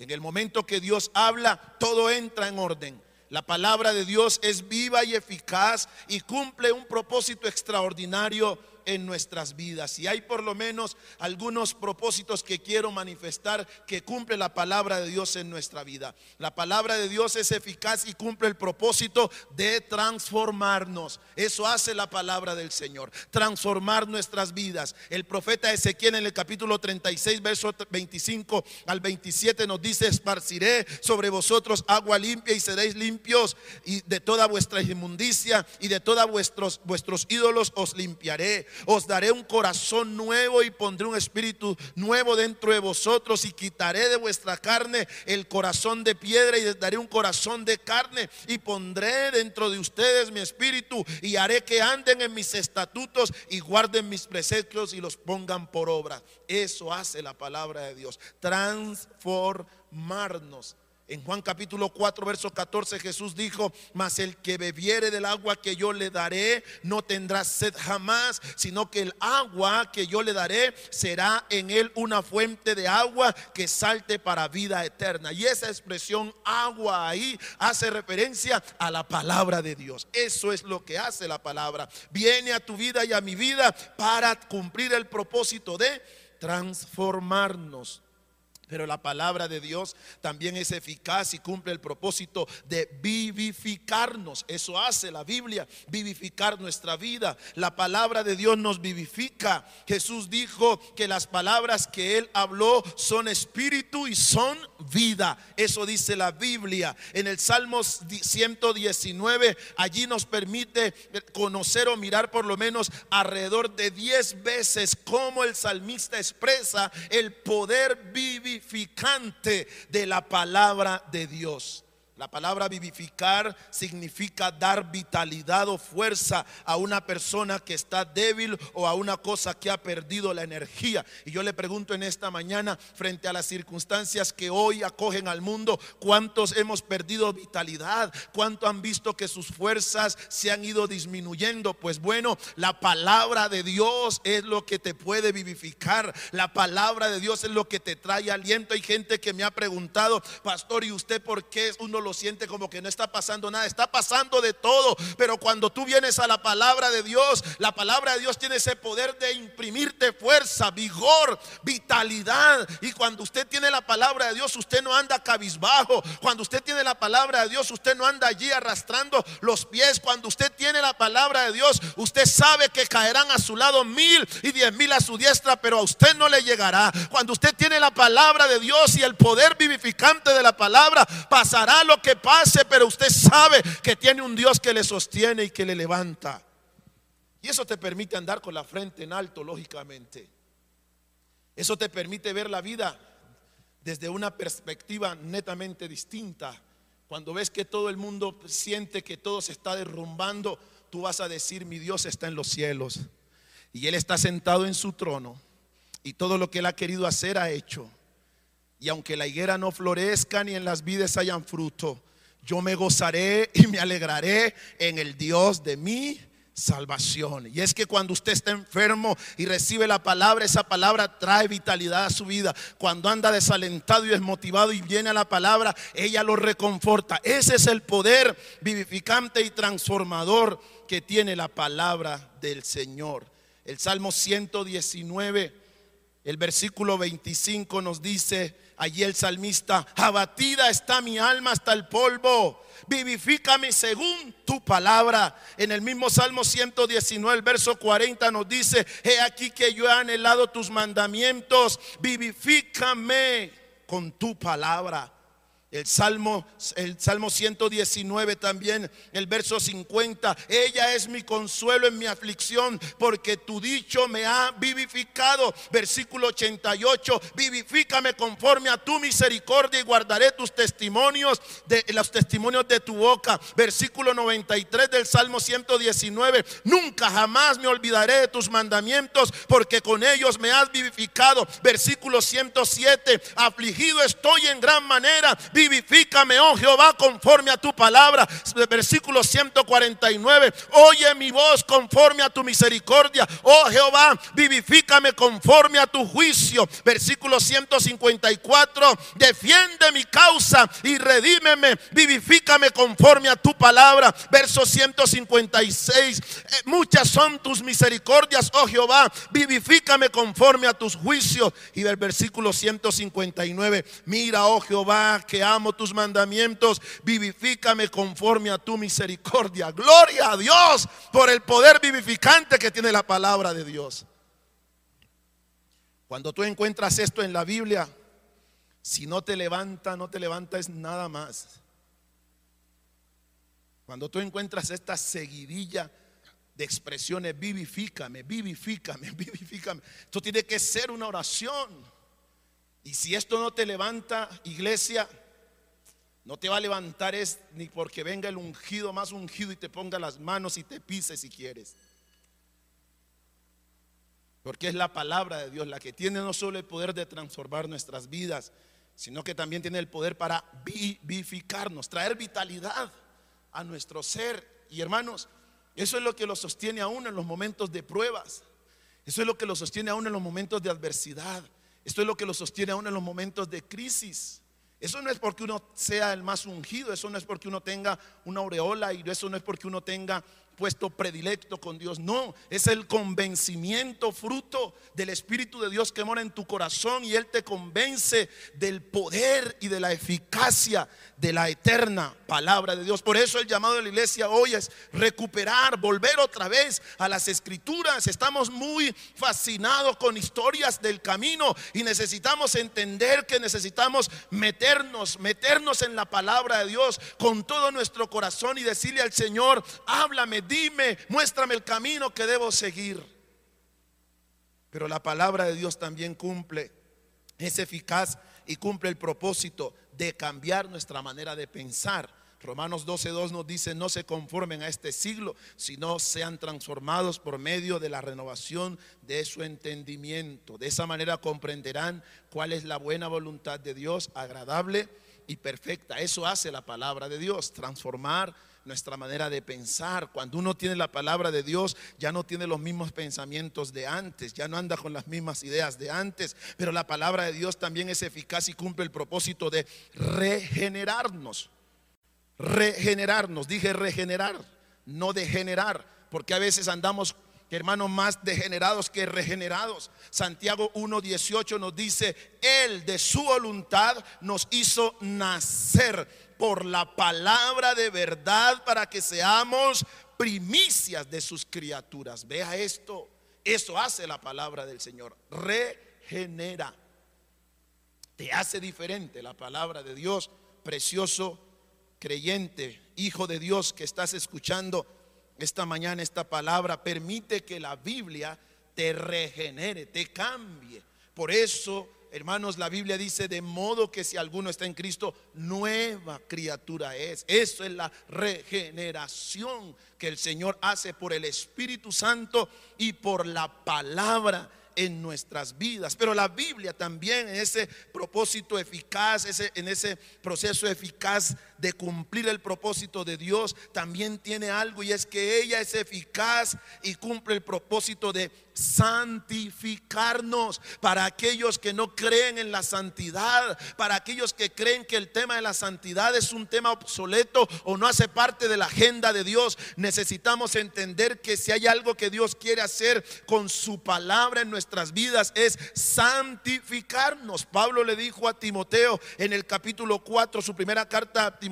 Speaker 13: En el momento que Dios habla, todo entra en orden. La palabra de Dios es viva y eficaz y cumple un propósito extraordinario en nuestras vidas. Y hay por lo menos algunos propósitos que quiero manifestar que cumple la palabra de Dios en nuestra vida. La palabra de Dios es eficaz y cumple el propósito de transformarnos. Eso hace la palabra del Señor, transformar nuestras vidas. El profeta Ezequiel en el capítulo 36, verso 25 al 27 nos dice, esparciré sobre vosotros agua limpia y seréis limpios y de toda vuestra inmundicia y de todos vuestros, vuestros ídolos os limpiaré os daré un corazón nuevo y pondré un espíritu nuevo dentro de vosotros y quitaré de vuestra carne el corazón de piedra y daré un corazón de carne y pondré dentro de ustedes mi espíritu y haré que anden en mis estatutos y guarden mis preceptos y los pongan por obra. Eso hace la palabra de Dios, transformarnos en Juan capítulo 4, verso 14 Jesús dijo, mas el que bebiere del agua que yo le daré no tendrá sed jamás, sino que el agua que yo le daré será en él una fuente de agua que salte para vida eterna. Y esa expresión agua ahí hace referencia a la palabra de Dios. Eso es lo que hace la palabra. Viene a tu vida y a mi vida para cumplir el propósito de transformarnos. Pero la palabra de Dios también es eficaz y cumple el propósito de vivificarnos. Eso hace la Biblia, vivificar nuestra vida. La palabra de Dios nos vivifica. Jesús dijo que las palabras que él habló son espíritu y son vida. Eso dice la Biblia. En el Salmo 119, allí nos permite conocer o mirar por lo menos alrededor de 10 veces cómo el salmista expresa el poder vivificante de la palabra de Dios. La palabra vivificar significa dar vitalidad o fuerza a una persona que está débil o a una cosa que ha perdido la energía. Y yo le pregunto en esta mañana, frente a las circunstancias que hoy acogen al mundo, ¿cuántos hemos perdido vitalidad? ¿Cuántos han visto que sus fuerzas se han ido disminuyendo? Pues bueno, la palabra de Dios es lo que te puede vivificar. La palabra de Dios es lo que te trae aliento. Hay gente que me ha preguntado, pastor, ¿y usted por qué uno siente como que no está pasando nada, está pasando de todo. Pero cuando tú vienes a la palabra de Dios, la palabra de Dios tiene ese poder de imprimirte fuerza, vigor, vitalidad. Y cuando usted tiene la palabra de Dios, usted no anda cabizbajo. Cuando usted tiene la palabra de Dios, usted no anda allí arrastrando los pies. Cuando usted tiene la palabra de Dios, usted sabe que caerán a su lado mil y diez mil a su diestra, pero a usted no le llegará. Cuando usted tiene la palabra de Dios y el poder vivificante de la palabra, pasará lo que pase, pero usted sabe que tiene un Dios que le sostiene y que le levanta. Y eso te permite andar con la frente en alto, lógicamente. Eso te permite ver la vida desde una perspectiva netamente distinta. Cuando ves que todo el mundo siente que todo se está derrumbando, tú vas a decir, mi Dios está en los cielos. Y Él está sentado en su trono. Y todo lo que Él ha querido hacer ha hecho. Y aunque la higuera no florezca ni en las vides hayan fruto, yo me gozaré y me alegraré en el Dios de mi salvación. Y es que cuando usted está enfermo y recibe la palabra, esa palabra trae vitalidad a su vida. Cuando anda desalentado y desmotivado y viene a la palabra, ella lo reconforta. Ese es el poder vivificante y transformador que tiene la palabra del Señor. El Salmo 119, el versículo 25 nos dice, Allí el salmista, abatida está mi alma hasta el polvo, vivifícame según tu palabra. En el mismo Salmo 119, el verso 40 nos dice, he aquí que yo he anhelado tus mandamientos, vivifícame con tu palabra. El Salmo, el Salmo 119 también, el verso 50. Ella es mi consuelo en mi aflicción, porque tu dicho me ha vivificado. Versículo 88. Vivifícame conforme a tu misericordia y guardaré tus testimonios, de los testimonios de tu boca. Versículo 93 del Salmo 119. Nunca jamás me olvidaré de tus mandamientos, porque con ellos me has vivificado. Versículo 107. Afligido estoy en gran manera Vivifícame, oh Jehová, conforme a tu palabra. Versículo 149. Oye mi voz conforme a tu misericordia. Oh Jehová, vivifícame conforme a tu juicio. Versículo 154. Defiende mi causa y redímeme. Vivifícame conforme a tu palabra. Verso 156. Eh, muchas son tus misericordias, oh Jehová. Vivifícame conforme a tus juicios. Y del versículo 159. Mira, oh Jehová, que amo tus mandamientos, vivifícame conforme a tu misericordia. Gloria a Dios por el poder vivificante que tiene la palabra de Dios. Cuando tú encuentras esto en la Biblia, si no te levanta, no te levanta es nada más. Cuando tú encuentras esta seguidilla de expresiones, vivifícame, vivifícame, <laughs> vivifícame. Esto tiene que ser una oración. Y si esto no te levanta, iglesia, no te va a levantar es ni porque venga el ungido más ungido y te ponga las manos y te pise si quieres. Porque es la palabra de Dios la que tiene no solo el poder de transformar nuestras vidas, sino que también tiene el poder para vivificarnos, traer vitalidad a nuestro ser. Y hermanos, eso es lo que lo sostiene aún en los momentos de pruebas. Eso es lo que lo sostiene aún en los momentos de adversidad. Esto es lo que lo sostiene aún en los momentos de crisis. Eso no es porque uno sea el más ungido, eso no es porque uno tenga una aureola y eso no es porque uno tenga puesto predilecto con Dios. No, es el convencimiento fruto del Espíritu de Dios que mora en tu corazón y Él te convence del poder y de la eficacia de la eterna palabra de Dios. Por eso el llamado de la iglesia hoy es recuperar, volver otra vez a las escrituras. Estamos muy fascinados con historias del camino y necesitamos entender que necesitamos meternos, meternos en la palabra de Dios con todo nuestro corazón y decirle al Señor, háblame, dime, muéstrame el camino que debo seguir. Pero la palabra de Dios también cumple, es eficaz y cumple el propósito de cambiar nuestra manera de pensar. Romanos 12.2 nos dice, no se conformen a este siglo, sino sean transformados por medio de la renovación de su entendimiento. De esa manera comprenderán cuál es la buena voluntad de Dios, agradable y perfecta. Eso hace la palabra de Dios, transformar nuestra manera de pensar. Cuando uno tiene la palabra de Dios, ya no tiene los mismos pensamientos de antes, ya no anda con las mismas ideas de antes, pero la palabra de Dios también es eficaz y cumple el propósito de regenerarnos. Regenerarnos, dije regenerar, no degenerar, porque a veces andamos hermanos más degenerados que regenerados. Santiago 1:18 nos dice, Él de su voluntad nos hizo nacer por la palabra de verdad para que seamos primicias de sus criaturas. Vea esto, eso hace la palabra del Señor, regenera. Te hace diferente la palabra de Dios, precioso creyente, hijo de Dios que estás escuchando esta mañana esta palabra, permite que la Biblia te regenere, te cambie. Por eso, hermanos, la Biblia dice, de modo que si alguno está en Cristo, nueva criatura es. Eso es la regeneración que el Señor hace por el Espíritu Santo y por la palabra en nuestras vidas. Pero la Biblia también en ese propósito eficaz, ese, en ese proceso eficaz de cumplir el propósito de Dios, también tiene algo y es que ella es eficaz y cumple el propósito de santificarnos para aquellos que no creen en la santidad, para aquellos que creen que el tema de la santidad es un tema obsoleto o no hace parte de la agenda de Dios. Necesitamos entender que si hay algo que Dios quiere hacer con su palabra en nuestras vidas es santificarnos. Pablo le dijo a Timoteo en el capítulo 4, su primera carta a Timoteo,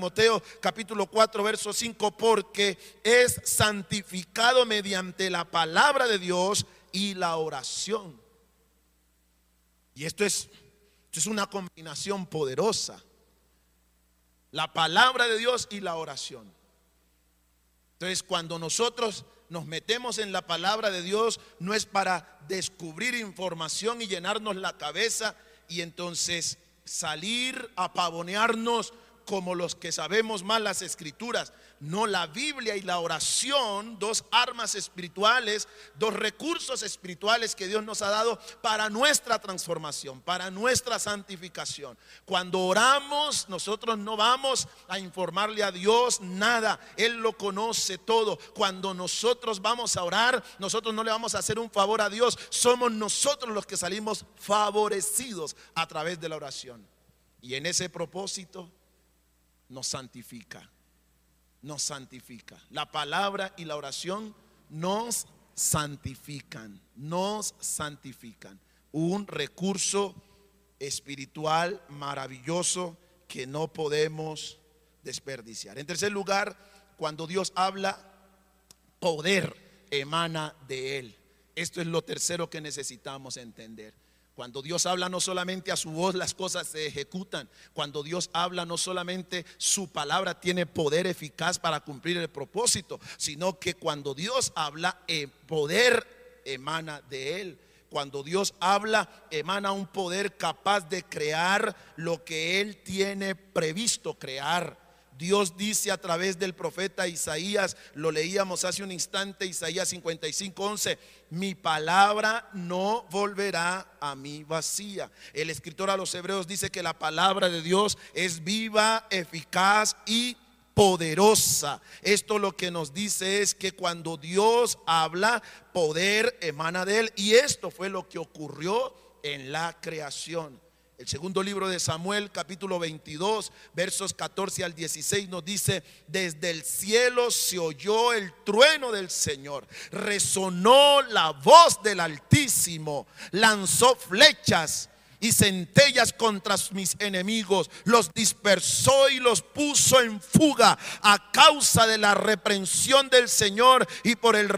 Speaker 13: capítulo 4, verso 5, porque es santificado mediante la palabra de Dios y la oración. Y esto es, esto es una combinación poderosa. La palabra de Dios y la oración. Entonces, cuando nosotros nos metemos en la palabra de Dios, no es para descubrir información y llenarnos la cabeza y entonces salir a pavonearnos como los que sabemos más las escrituras. No, la Biblia y la oración, dos armas espirituales, dos recursos espirituales que Dios nos ha dado para nuestra transformación, para nuestra santificación. Cuando oramos, nosotros no vamos a informarle a Dios nada, Él lo conoce todo. Cuando nosotros vamos a orar, nosotros no le vamos a hacer un favor a Dios, somos nosotros los que salimos favorecidos a través de la oración. Y en ese propósito nos santifica nos santifica. La palabra y la oración nos santifican, nos santifican. Un recurso espiritual maravilloso que no podemos desperdiciar. En tercer lugar, cuando Dios habla, poder emana de Él. Esto es lo tercero que necesitamos entender. Cuando Dios habla no solamente a su voz las cosas se ejecutan. Cuando Dios habla no solamente su palabra tiene poder eficaz para cumplir el propósito, sino que cuando Dios habla, el eh, poder emana de él. Cuando Dios habla, emana un poder capaz de crear lo que Él tiene previsto crear. Dios dice a través del profeta Isaías, lo leíamos hace un instante, Isaías 55, 11, mi palabra no volverá a mí vacía. El escritor a los hebreos dice que la palabra de Dios es viva, eficaz y poderosa. Esto lo que nos dice es que cuando Dios habla, poder emana de él. Y esto fue lo que ocurrió en la creación. El segundo libro de Samuel, capítulo 22, versos 14 al 16, nos dice, desde el cielo se oyó el trueno del Señor, resonó la voz del Altísimo, lanzó flechas y centellas contra mis enemigos, los dispersó y los puso en fuga a causa de la reprensión del Señor y por el,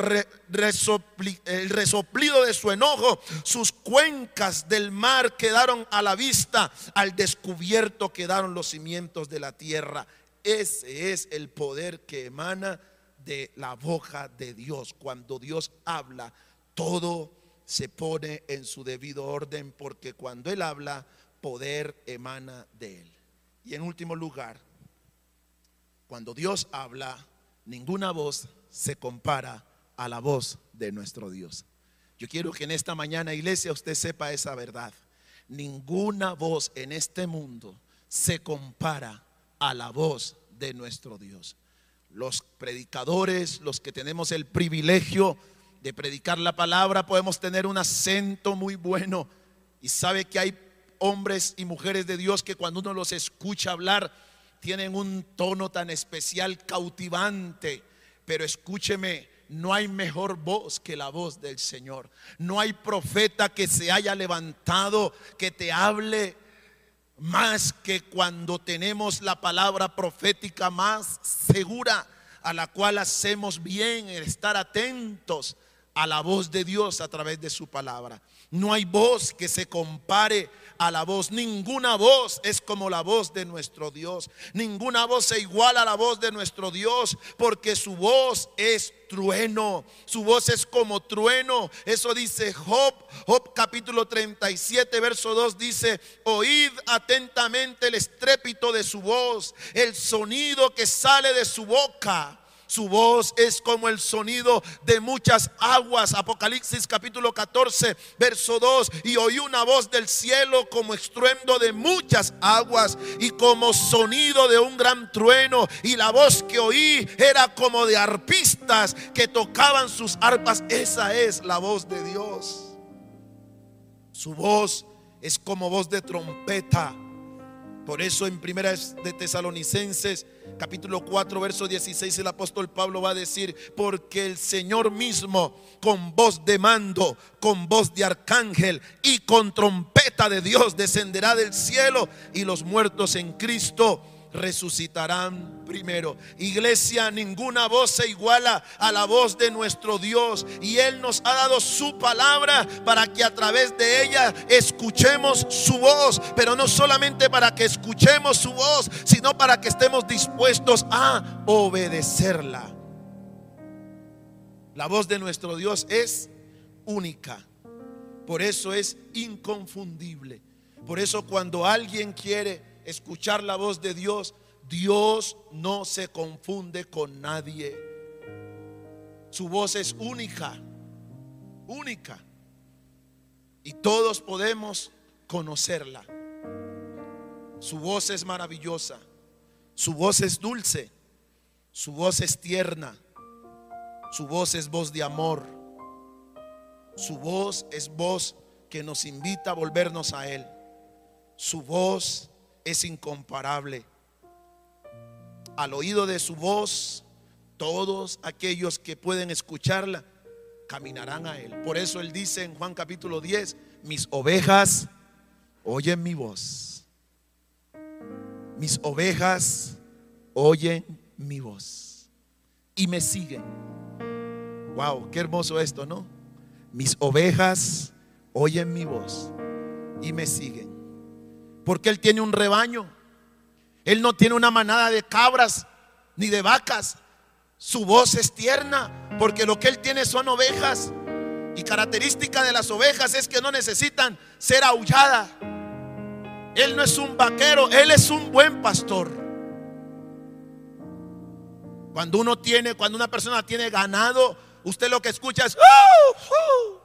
Speaker 13: resoplido de su enojo. Sus cuencas del mar quedaron a la vista, al descubierto quedaron los cimientos de la tierra. Ese es el poder que emana de la boca de Dios. Cuando Dios habla, todo se pone en su debido orden porque cuando Él habla, poder emana de él. Y en último lugar, cuando Dios habla, ninguna voz se compara a la voz de nuestro Dios. Yo quiero que en esta mañana, iglesia, usted sepa esa verdad. Ninguna voz en este mundo se compara a la voz de nuestro Dios. Los predicadores, los que tenemos el privilegio de predicar la palabra, podemos tener un acento muy bueno. Y sabe que hay hombres y mujeres de Dios que cuando uno los escucha hablar, tienen un tono tan especial, cautivante. Pero escúcheme, no hay mejor voz que la voz del Señor. No hay profeta que se haya levantado, que te hable más que cuando tenemos la palabra profética más segura, a la cual hacemos bien en estar atentos a la voz de Dios a través de su palabra. No hay voz que se compare a la voz. Ninguna voz es como la voz de nuestro Dios. Ninguna voz se iguala a la voz de nuestro Dios porque su voz es trueno. Su voz es como trueno. Eso dice Job. Job capítulo 37 verso 2 dice, oíd atentamente el estrépito de su voz, el sonido que sale de su boca. Su voz es como el sonido de muchas aguas. Apocalipsis capítulo 14, verso 2. Y oí una voz del cielo como estruendo de muchas aguas y como sonido de un gran trueno. Y la voz que oí era como de arpistas que tocaban sus arpas. Esa es la voz de Dios. Su voz es como voz de trompeta. Por eso en primera de Tesalonicenses capítulo 4 verso 16 el apóstol Pablo va a decir, porque el Señor mismo con voz de mando, con voz de arcángel y con trompeta de Dios descenderá del cielo y los muertos en Cristo resucitarán primero. Iglesia, ninguna voz se iguala a la voz de nuestro Dios. Y Él nos ha dado su palabra para que a través de ella escuchemos su voz. Pero no solamente para que escuchemos su voz, sino para que estemos dispuestos a obedecerla. La voz de nuestro Dios es única. Por eso es inconfundible. Por eso cuando alguien quiere escuchar la voz de Dios, Dios no se confunde con nadie. Su voz es única, única. Y todos podemos conocerla. Su voz es maravillosa. Su voz es dulce. Su voz es tierna. Su voz es voz de amor. Su voz es voz que nos invita a volvernos a Él. Su voz es incomparable. Al oído de su voz, todos aquellos que pueden escucharla caminarán a Él. Por eso Él dice en Juan capítulo 10, mis ovejas oyen mi voz. Mis ovejas oyen mi voz y me siguen. Wow, qué hermoso esto, ¿no? Mis ovejas oyen mi voz y me siguen. Porque Él tiene un rebaño. Él no tiene una manada de cabras ni de vacas. Su voz es tierna porque lo que Él tiene son ovejas. Y característica de las ovejas es que no necesitan ser aulladas. Él no es un vaquero, Él es un buen pastor. Cuando uno tiene, cuando una persona tiene ganado, usted lo que escucha es... ¡Uh!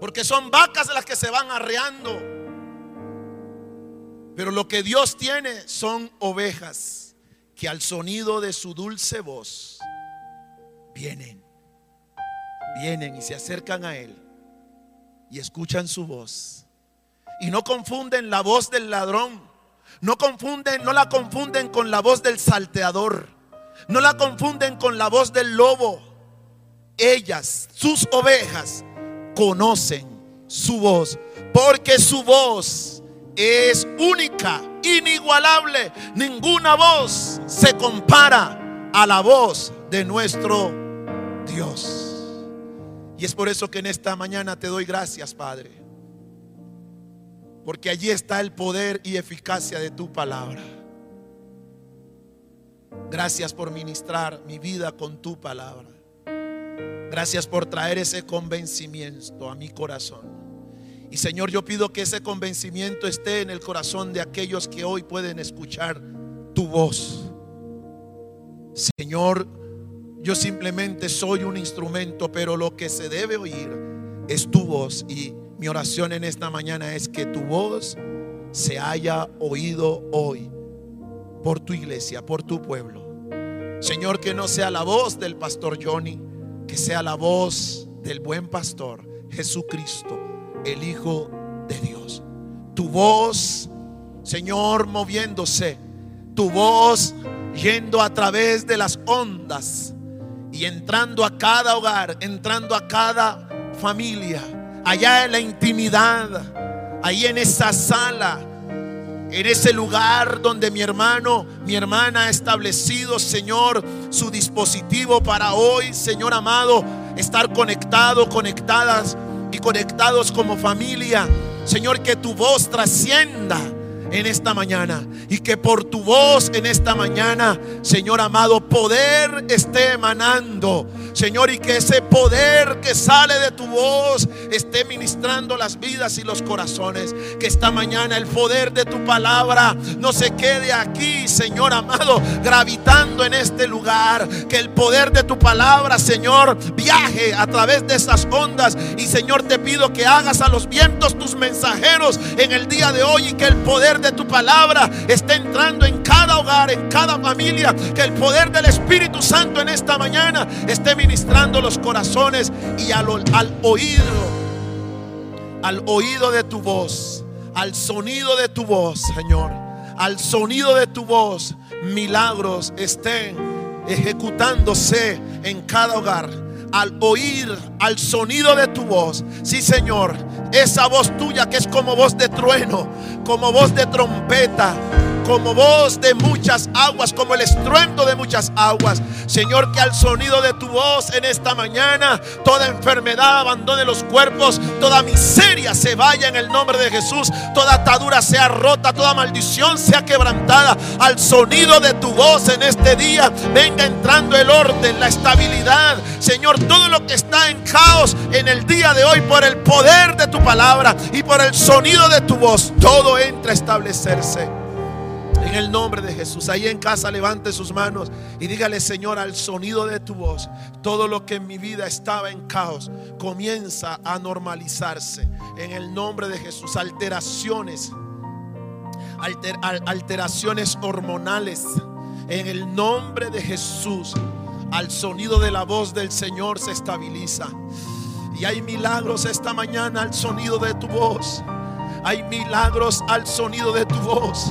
Speaker 13: Porque son vacas las que se van arreando. Pero lo que Dios tiene son ovejas que al sonido de su dulce voz vienen, vienen y se acercan a Él y escuchan su voz. Y no confunden la voz del ladrón, no confunden, no la confunden con la voz del salteador, no la confunden con la voz del lobo. Ellas, sus ovejas, conocen su voz, porque su voz es única, inigualable. Ninguna voz se compara a la voz de nuestro Dios. Y es por eso que en esta mañana te doy gracias, Padre. Porque allí está el poder y eficacia de tu palabra. Gracias por ministrar mi vida con tu palabra. Gracias por traer ese convencimiento a mi corazón. Y Señor, yo pido que ese convencimiento esté en el corazón de aquellos que hoy pueden escuchar tu voz. Señor, yo simplemente soy un instrumento, pero lo que se debe oír es tu voz. Y mi oración en esta mañana es que tu voz se haya oído hoy por tu iglesia, por tu pueblo. Señor, que no sea la voz del pastor Johnny, que sea la voz del buen pastor Jesucristo, el Hijo de Dios. Tu voz, Señor, moviéndose. Tu voz yendo a través de las ondas y entrando a cada hogar, entrando a cada familia, allá en la intimidad, ahí en esa sala, en ese lugar donde mi hermano, mi hermana ha establecido, Señor, su dispositivo para hoy, Señor amado, estar conectado, conectadas y conectados como familia. Señor, que tu voz trascienda en esta mañana y que por tu voz en esta mañana, Señor amado, poder esté emanando. Señor, y que ese poder que sale de tu voz esté ministrando las vidas y los corazones. Que esta mañana el poder de tu palabra no se quede aquí, Señor amado, gravitando en este lugar. Que el poder de tu palabra, Señor, viaje a través de esas ondas. Y Señor, te pido que hagas a los vientos tus mensajeros en el día de hoy y que el poder de tu palabra esté entrando en cada hogar, en cada familia. Que el poder del Espíritu Santo en esta mañana esté ministrando los corazones y al, oído, al oído de tu voz, al sonido de tu voz, Señor, al sonido de tu voz, milagros estén ejecutándose en cada hogar al oír al sonido de tu voz. Sí, Señor, esa voz tuya que es como voz de trueno, como voz de trompeta, como voz de muchas aguas, como el estruendo de muchas aguas. Señor, que al sonido de tu voz en esta mañana, toda enfermedad abandone los cuerpos, toda miseria se vaya en el nombre de Jesús, toda atadura sea rota, toda maldición sea quebrantada. Al sonido de tu voz en este día, venga entrando el orden, la estabilidad. Señor, todo lo que está en caos en el día de hoy por el poder de tu palabra y por el sonido de tu voz, todo entra a establecerse. En el nombre de Jesús. Ahí en casa levante sus manos y dígale, Señor, al sonido de tu voz, todo lo que en mi vida estaba en caos comienza a normalizarse. En el nombre de Jesús, alteraciones, alter, alteraciones hormonales. En el nombre de Jesús, al sonido de la voz del Señor se estabiliza. Y hay milagros esta mañana al sonido de tu voz. Hay milagros al sonido de tu voz.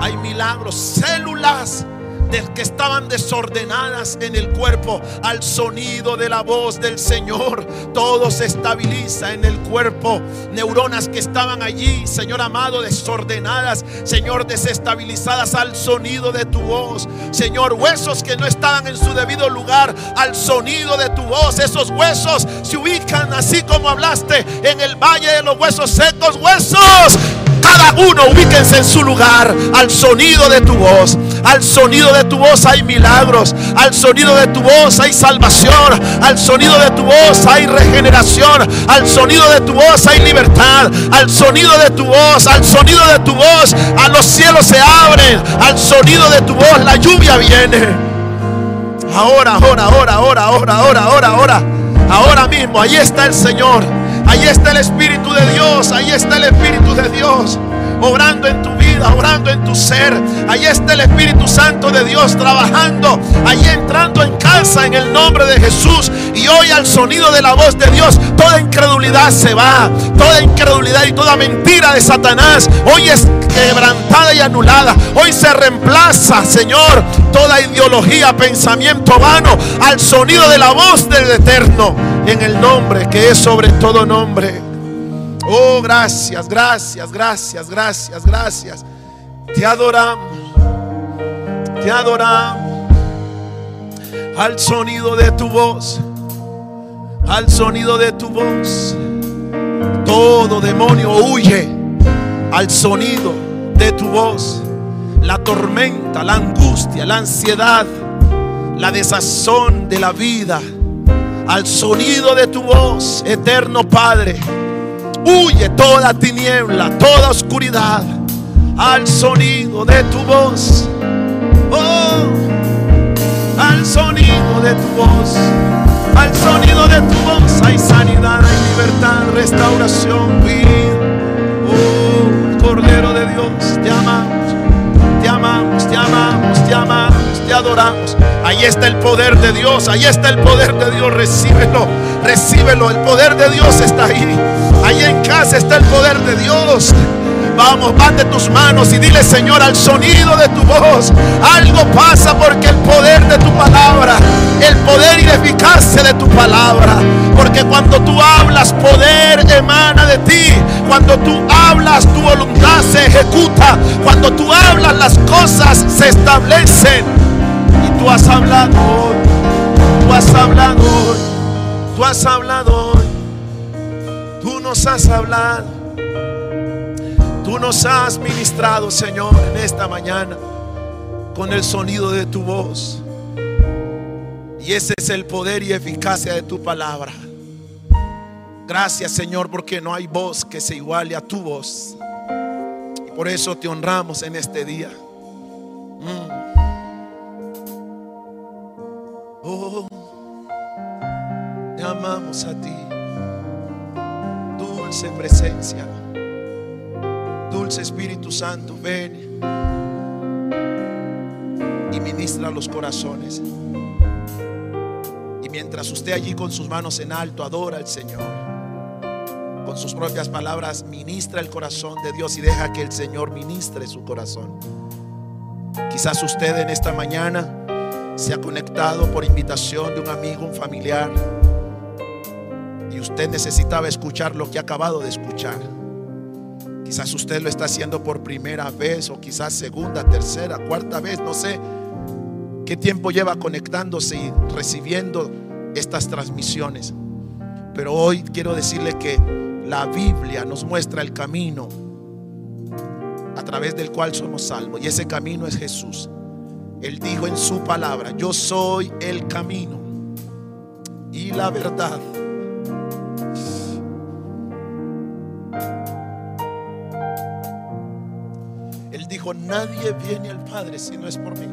Speaker 13: Hay milagros, células de que estaban desordenadas en el cuerpo al sonido de la voz del Señor. Todo se estabiliza en el cuerpo. Neuronas que estaban allí, Señor amado, desordenadas, Señor, desestabilizadas al sonido de tu voz. Señor, huesos que no estaban en su debido lugar al sonido de tu voz. Esos huesos se ubican así como hablaste en el valle de los huesos secos. Huesos cada uno ubíquense en su lugar al sonido de tu voz. Al sonido de tu voz hay milagros. Al sonido de tu voz hay salvación. Al sonido de tu voz hay regeneración. Al sonido de tu voz hay libertad. Al sonido de tu voz, al sonido de tu voz, a los cielos se abren. Al sonido de tu voz la lluvia viene. Ahora, ahora, ahora, ahora, ahora, ahora, ahora, ahora. Ahora mismo, ahí está el Señor. Ahí está el Espíritu de Dios. Ahí está el Espíritu de Dios. Obrando en tu vida, obrando en tu ser. Ahí está el Espíritu Santo de Dios trabajando. Ahí entrando en casa en el nombre de Jesús. Y hoy al sonido de la voz de Dios, toda incredulidad se va. Toda incredulidad y toda mentira de Satanás. Hoy es quebrantada y anulada. Hoy se reemplaza, Señor, toda ideología, pensamiento vano al sonido de la voz del Eterno. En el nombre que es sobre todo nombre. Oh, gracias, gracias, gracias, gracias, gracias. Te adoramos. Te adoramos. Al sonido de tu voz. Al sonido de tu voz. Todo demonio huye al sonido de tu voz. La tormenta, la angustia, la ansiedad, la desazón de la vida. Al sonido de tu voz, eterno Padre. Huye toda tiniebla, toda oscuridad al sonido de tu voz. Oh, al sonido de tu voz. Al sonido de tu voz hay sanidad, hay libertad, restauración, vida. Oh, Cordero de Dios, te amamos, te amamos, te amamos, te amamos, te adoramos. Ahí está el poder de Dios, ahí está el poder de Dios, recíbelo, recíbelo, el poder de Dios está ahí. Ahí en casa está el poder de Dios. Vamos, de tus manos y dile, Señor, al sonido de tu voz, algo pasa porque el poder de tu palabra, el poder y eficacia de tu palabra, porque cuando tú hablas, poder emana de ti. Cuando tú hablas, tu voluntad se ejecuta. Cuando tú hablas, las cosas se establecen. Tú has hablado tú has hablado tú has hablado tú nos has hablado. Tú nos has ministrado, Señor, en esta mañana con el sonido de tu voz. Y ese es el poder y eficacia de tu palabra. Gracias, Señor, porque no hay voz que se iguale a tu voz. Y por eso te honramos en este día. Te amamos a ti. Dulce presencia. Dulce Espíritu Santo, ven y ministra los corazones. Y mientras usted allí con sus manos en alto adora al Señor, con sus propias palabras ministra el corazón de Dios y deja que el Señor ministre su corazón. Quizás usted en esta mañana se ha conectado por invitación de un amigo, un familiar, usted necesitaba escuchar lo que ha acabado de escuchar. Quizás usted lo está haciendo por primera vez o quizás segunda, tercera, cuarta vez, no sé qué tiempo lleva conectándose y recibiendo estas transmisiones. Pero hoy quiero decirle que la Biblia nos muestra el camino a través del cual somos salvos y ese camino es Jesús. Él dijo en su palabra, yo soy el camino y la verdad nadie viene al Padre si no es por mí.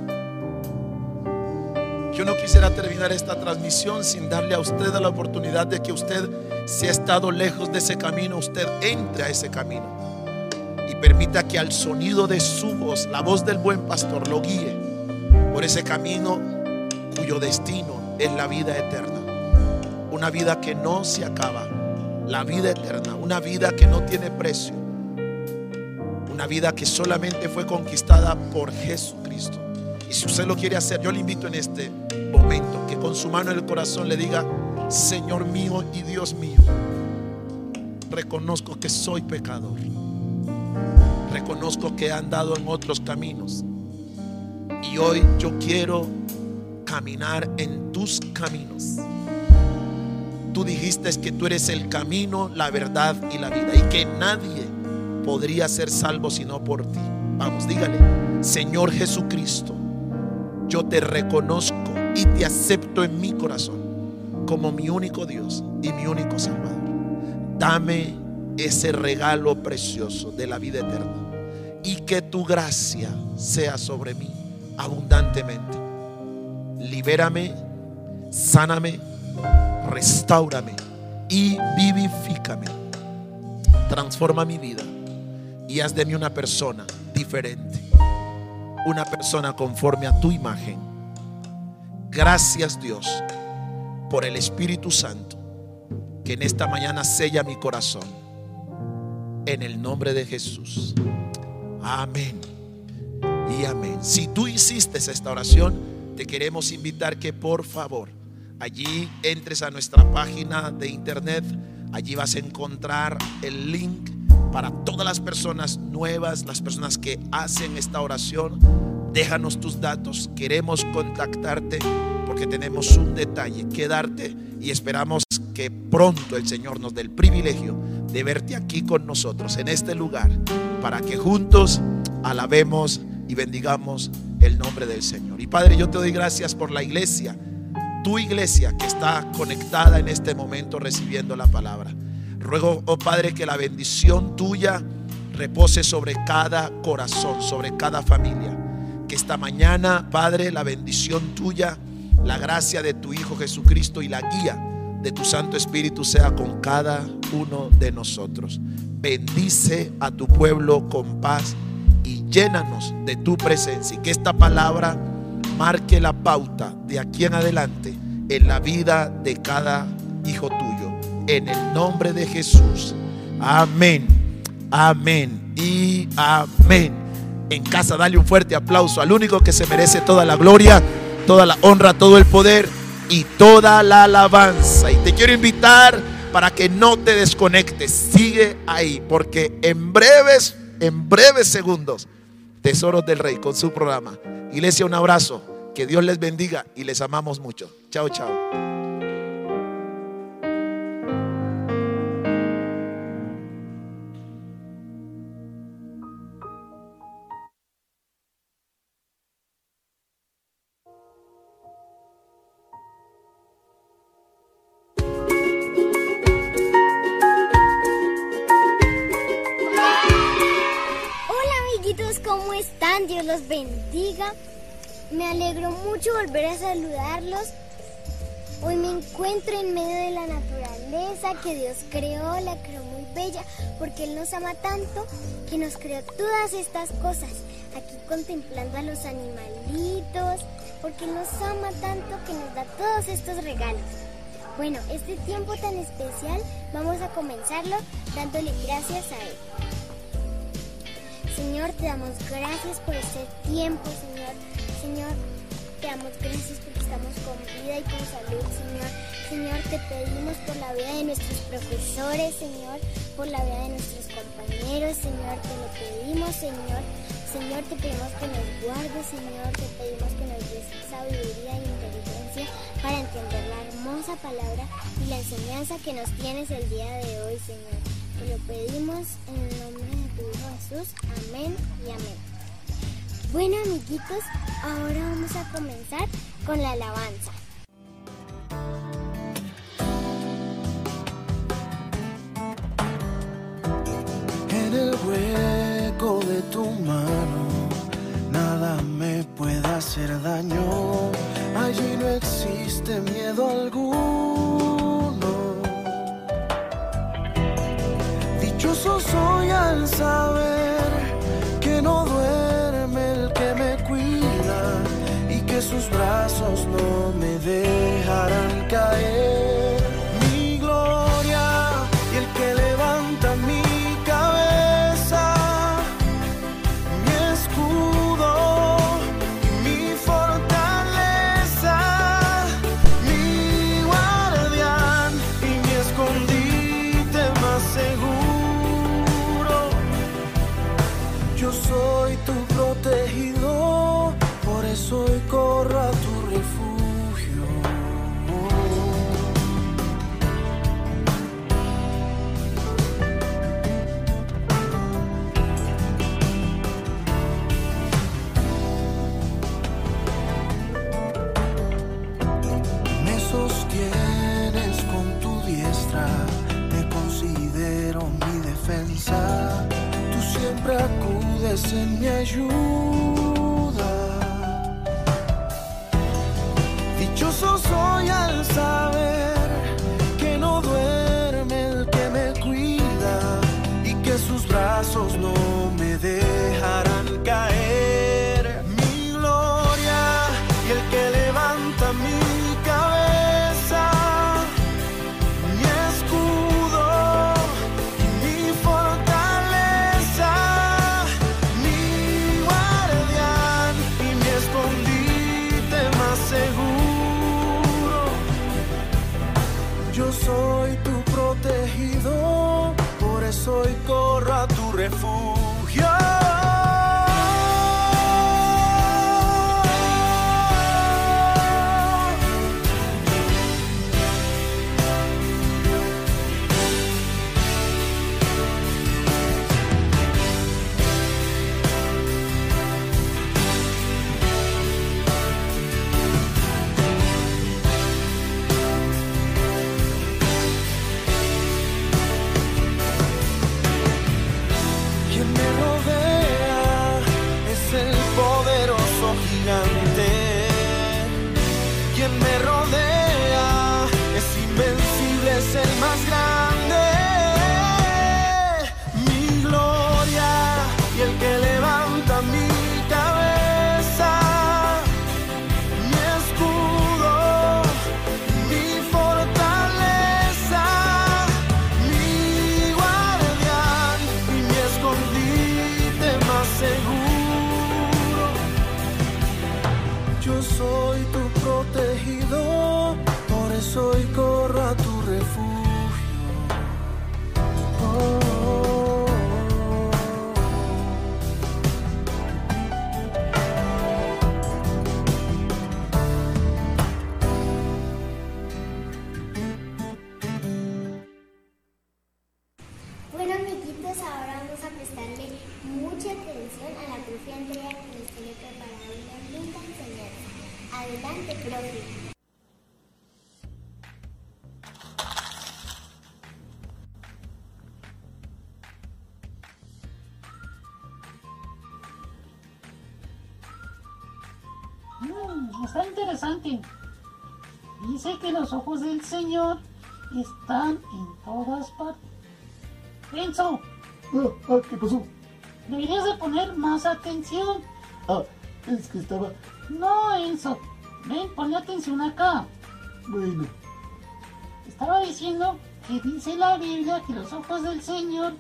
Speaker 13: Yo no quisiera terminar esta transmisión sin darle a usted la oportunidad de que usted, si ha estado lejos de ese camino, usted entre a ese camino y permita que al sonido de su voz, la voz del buen pastor, lo guíe por ese camino cuyo destino es la vida eterna. Una vida que no se acaba, la vida eterna, una vida que no tiene precio una vida que solamente fue conquistada por Jesucristo. Y si usted lo quiere hacer, yo le invito en este momento que con su mano en el corazón le diga, Señor mío y Dios mío, reconozco que soy pecador. Reconozco que he andado en otros caminos. Y hoy yo quiero caminar en tus caminos. Tú dijiste que tú eres el camino, la verdad y la vida. Y que nadie podría ser salvo sino por ti. Vamos, dígale, Señor Jesucristo, yo te reconozco y te acepto en mi corazón como mi único Dios y mi único Salvador. Dame ese regalo precioso de la vida eterna y que tu gracia sea sobre mí abundantemente. Libérame, sáname, restaurame y vivifícame. Transforma mi vida y haz de mí una persona diferente, una persona conforme a tu imagen. Gracias Dios por el Espíritu Santo que en esta mañana sella mi corazón. En el nombre de Jesús. Amén. Y amén. Si tú hiciste esta oración, te queremos invitar que por favor allí entres a nuestra página de internet. Allí vas a encontrar el link para todas las personas nuevas, las personas que hacen esta oración. Déjanos tus datos, queremos contactarte porque tenemos un detalle que darte y esperamos que pronto el Señor nos dé el privilegio de verte aquí con nosotros en este lugar para que juntos alabemos y bendigamos el nombre del Señor. Y Padre, yo te doy gracias por la iglesia, tu iglesia que está conectada en este momento recibiendo la palabra. Ruego, oh Padre, que la bendición tuya repose sobre cada corazón, sobre cada familia. Que esta mañana, Padre, la bendición tuya, la gracia de tu Hijo Jesucristo y la guía de tu Santo Espíritu sea con cada uno de nosotros. Bendice a tu pueblo con paz y llénanos de tu presencia. Y que esta palabra marque la pauta de aquí en adelante en la vida de cada hijo tuyo. En el nombre de Jesús. Amén. Amén. Y amén. En casa, dale un fuerte aplauso al único que se merece toda la gloria, toda la honra, todo el poder y toda la alabanza. Y te quiero invitar para que no te desconectes. Sigue ahí, porque en breves, en breves segundos, Tesoros del Rey con su programa. Iglesia, un abrazo. Que Dios les bendiga y les amamos mucho. Chao, chao.
Speaker 14: Me alegro mucho volver a saludarlos. Hoy me encuentro en medio de la naturaleza que Dios creó, la creó muy bella, porque Él nos ama tanto que nos creó todas estas cosas. Aquí contemplando a los animalitos, porque Él nos ama tanto que nos da todos estos regalos. Bueno, este tiempo tan especial vamos a comenzarlo dándole gracias a Él. Señor, te damos gracias por este tiempo, Señor. Señor, te damos gracias porque estamos con vida y con salud, Señor. Señor, te pedimos por la vida de nuestros profesores, Señor, por la vida de nuestros compañeros, Señor, te lo pedimos, Señor. Señor, te pedimos que nos guardes, Señor, te pedimos que nos des sabiduría e inteligencia para entender la hermosa palabra y la enseñanza que nos tienes el día de hoy, Señor. Te lo pedimos en el nombre de tu Hijo Jesús. Amén y amén. Bueno, amiguitos, ahora vamos a comenzar con la alabanza.
Speaker 15: En el hueco de tu mano, nada me puede hacer daño. Allí no existe miedo alguno. Dichoso soy al saber que no duerme sus brazos no me dejarán caer. Acudes en mi ayuda. Dichoso soy al saber
Speaker 16: están en todas partes. Enzo,
Speaker 17: Ah, ¿qué pasó?
Speaker 16: deberías de poner más atención.
Speaker 17: Ah, es que estaba.
Speaker 16: No, Enzo. Ven, ponle atención acá.
Speaker 17: Bueno,
Speaker 16: Estaba diciendo que dice la Biblia que los ojos del Señor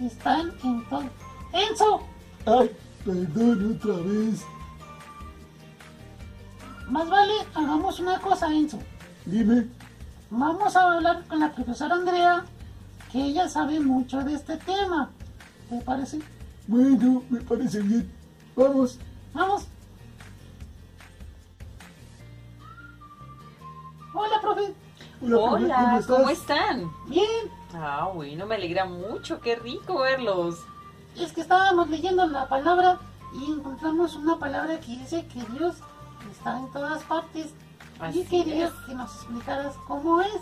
Speaker 16: están en todo. ¡Enzo!
Speaker 17: ay, perdón otra vez.
Speaker 16: Más vale, hagamos una cosa, Enzo.
Speaker 17: Dime.
Speaker 16: Vamos a hablar con la profesora Andrea, que ella sabe mucho de este tema. ¿Te parece?
Speaker 17: Bueno, me parece bien. Vamos.
Speaker 16: Vamos. Hola, profe.
Speaker 17: Hola, profe,
Speaker 18: Hola,
Speaker 17: ¿cómo estás?
Speaker 18: ¿cómo están?
Speaker 16: Bien.
Speaker 18: Ah, bueno, me alegra mucho, qué rico verlos.
Speaker 16: Es que estábamos leyendo la palabra y encontramos una palabra que dice que Dios está en todas partes.
Speaker 18: Así
Speaker 16: y quería
Speaker 18: es.
Speaker 16: que nos explicaras cómo es.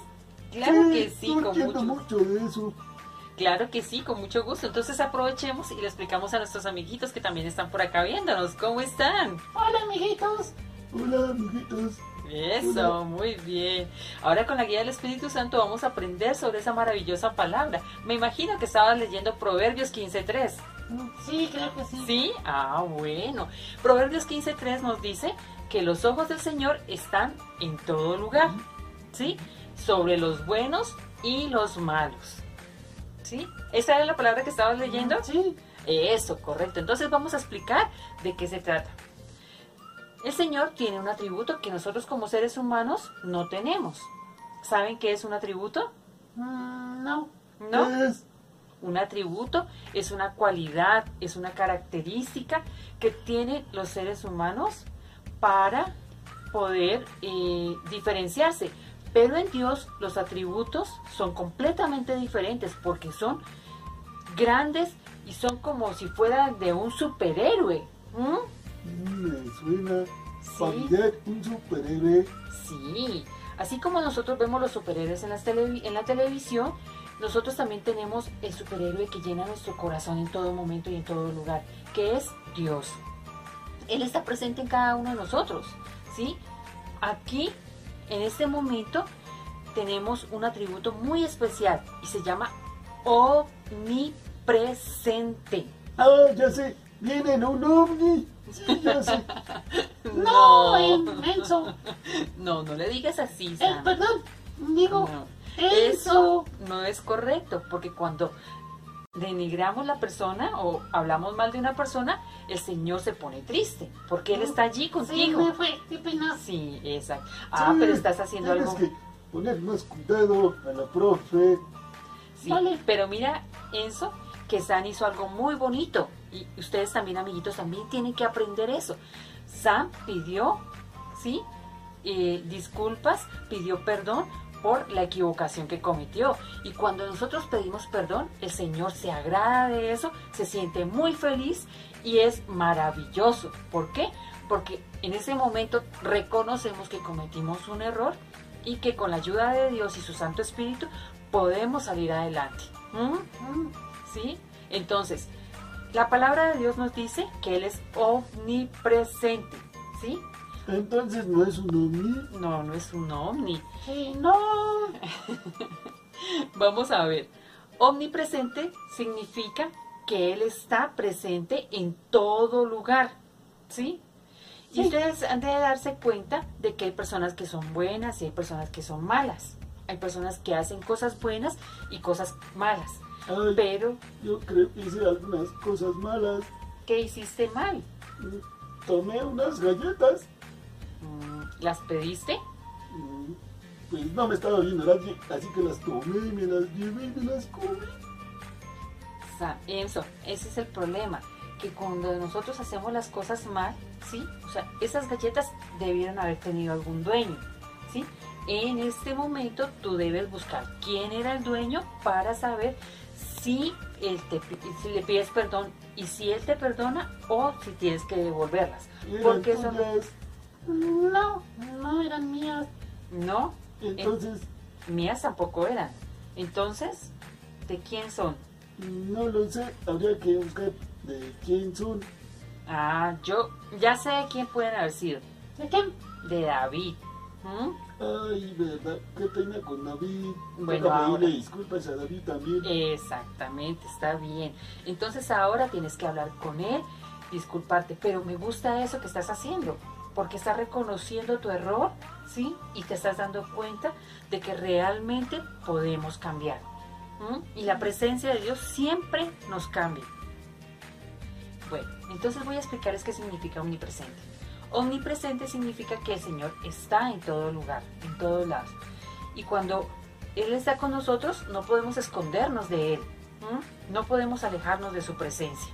Speaker 18: Claro que sí, con mucho
Speaker 17: mucho de eso.
Speaker 18: Claro que sí, con mucho gusto. Entonces aprovechemos y le explicamos a nuestros amiguitos que también están por acá viéndonos. ¿Cómo están?
Speaker 16: Hola, amiguitos.
Speaker 17: Hola, amiguitos.
Speaker 18: Eso, muy bien. Ahora con la guía del Espíritu Santo vamos a aprender sobre esa maravillosa palabra. Me imagino que estabas leyendo Proverbios 15.3.
Speaker 16: Sí, creo que sí.
Speaker 18: ¿Sí? Ah, bueno. Proverbios 15.3 nos dice que los ojos del Señor están en todo lugar. ¿Sí? Sobre los buenos y los malos. ¿Sí? ¿Esa era la palabra que estabas leyendo?
Speaker 16: Sí.
Speaker 18: Eso, correcto. Entonces vamos a explicar de qué se trata. El Señor tiene un atributo que nosotros como seres humanos no tenemos. ¿Saben qué es un atributo?
Speaker 16: Mm, no.
Speaker 18: ¿No? Un atributo es una cualidad, es una característica que tienen los seres humanos para poder eh, diferenciarse. Pero en Dios los atributos son completamente diferentes porque son grandes y son como si fueran de un superhéroe. ¿Mm?
Speaker 17: Me suena familiar, un superhéroe.
Speaker 18: Sí, así como nosotros vemos los superhéroes en, las en la televisión, nosotros también tenemos el superhéroe que llena nuestro corazón en todo momento y en todo lugar, que es Dios. Él está presente en cada uno de nosotros, ¿sí? Aquí, en este momento, tenemos un atributo muy especial y se llama omnipresente.
Speaker 17: Ah, ya sé. Viene en un ovni. Sí, ya sé. <laughs>
Speaker 16: No, En- Enzo.
Speaker 18: No, no le digas así,
Speaker 16: Eh, perdón. Digo,
Speaker 18: No. Eso no es correcto, porque cuando denigramos la persona o hablamos mal de una persona, el Señor se pone triste, porque Él está allí
Speaker 16: Sí,
Speaker 18: contigo.
Speaker 16: me fue. Qué pena.
Speaker 18: Sí, exacto. Ah,
Speaker 17: Sí,
Speaker 18: pero estás haciendo algo.
Speaker 17: que poner más cuidado a la profe.
Speaker 18: Sí, pero mira, Enzo, que Sam hizo algo muy bonito. Y ustedes también, amiguitos, también tienen que aprender eso. Sam pidió, ¿sí? Eh, disculpas, pidió perdón por la equivocación que cometió. Y cuando nosotros pedimos perdón, el Señor se agrada de eso, se siente muy feliz y es maravilloso. ¿Por qué? Porque en ese momento reconocemos que cometimos un error y que con la ayuda de Dios y su Santo Espíritu podemos salir adelante. ¿Mm? ¿Sí? Entonces, la palabra de Dios nos dice que Él es omnipresente. ¿Sí?
Speaker 17: Entonces no es un ovni.
Speaker 18: No, no es un ovni.
Speaker 16: Sí, no. <laughs>
Speaker 18: Vamos a ver. Omnipresente significa que Él está presente en todo lugar. ¿Sí? Y ustedes han de darse cuenta de que hay personas que son buenas y hay personas que son malas. Hay personas que hacen cosas buenas y cosas malas.
Speaker 17: Ay,
Speaker 18: Pero,
Speaker 17: Yo creo que hice algunas cosas malas.
Speaker 18: ¿qué hiciste mal?
Speaker 17: Tomé unas galletas.
Speaker 18: Mm, ¿Las pediste?
Speaker 17: Mm, Pues no me estaba viendo nadie, así que las tomé y me las llevé y me las comí.
Speaker 18: Enzo, ese es el problema, que cuando nosotros hacemos las cosas mal, ¿sí? O sea, esas galletas debieron haber tenido algún dueño, ¿sí? En este momento tú debes buscar quién era el dueño para saber si, él te, si le pides perdón y si él te perdona o si tienes que devolverlas. Porque eso
Speaker 17: tuyas.
Speaker 16: No, no eran mías.
Speaker 18: no,
Speaker 17: Entonces,
Speaker 18: en- mías tampoco eran. Entonces, ¿de quién son?
Speaker 17: no lo sé, habría que buscar de quién son.
Speaker 18: Ah, yo ya sé de quién pueden haber sido.
Speaker 16: ¿De quién?
Speaker 18: De David. ¿Mm?
Speaker 17: Ay, verdad, qué pena con David.
Speaker 18: Bueno, ahora-
Speaker 17: disculpas a David también.
Speaker 18: Exactamente, está bien. Entonces ahora tienes que hablar con él, disculparte, pero me gusta eso que estás haciendo, porque estás reconociendo tu error, ¿sí? Y te estás dando cuenta de que realmente podemos cambiar. Y la presencia de Dios siempre nos cambia. Bueno, entonces voy a explicarles qué significa omnipresente. Omnipresente significa que el Señor está en todo lugar, en todos lados. Y cuando Él está con nosotros, no podemos escondernos de Él. No podemos alejarnos de su presencia.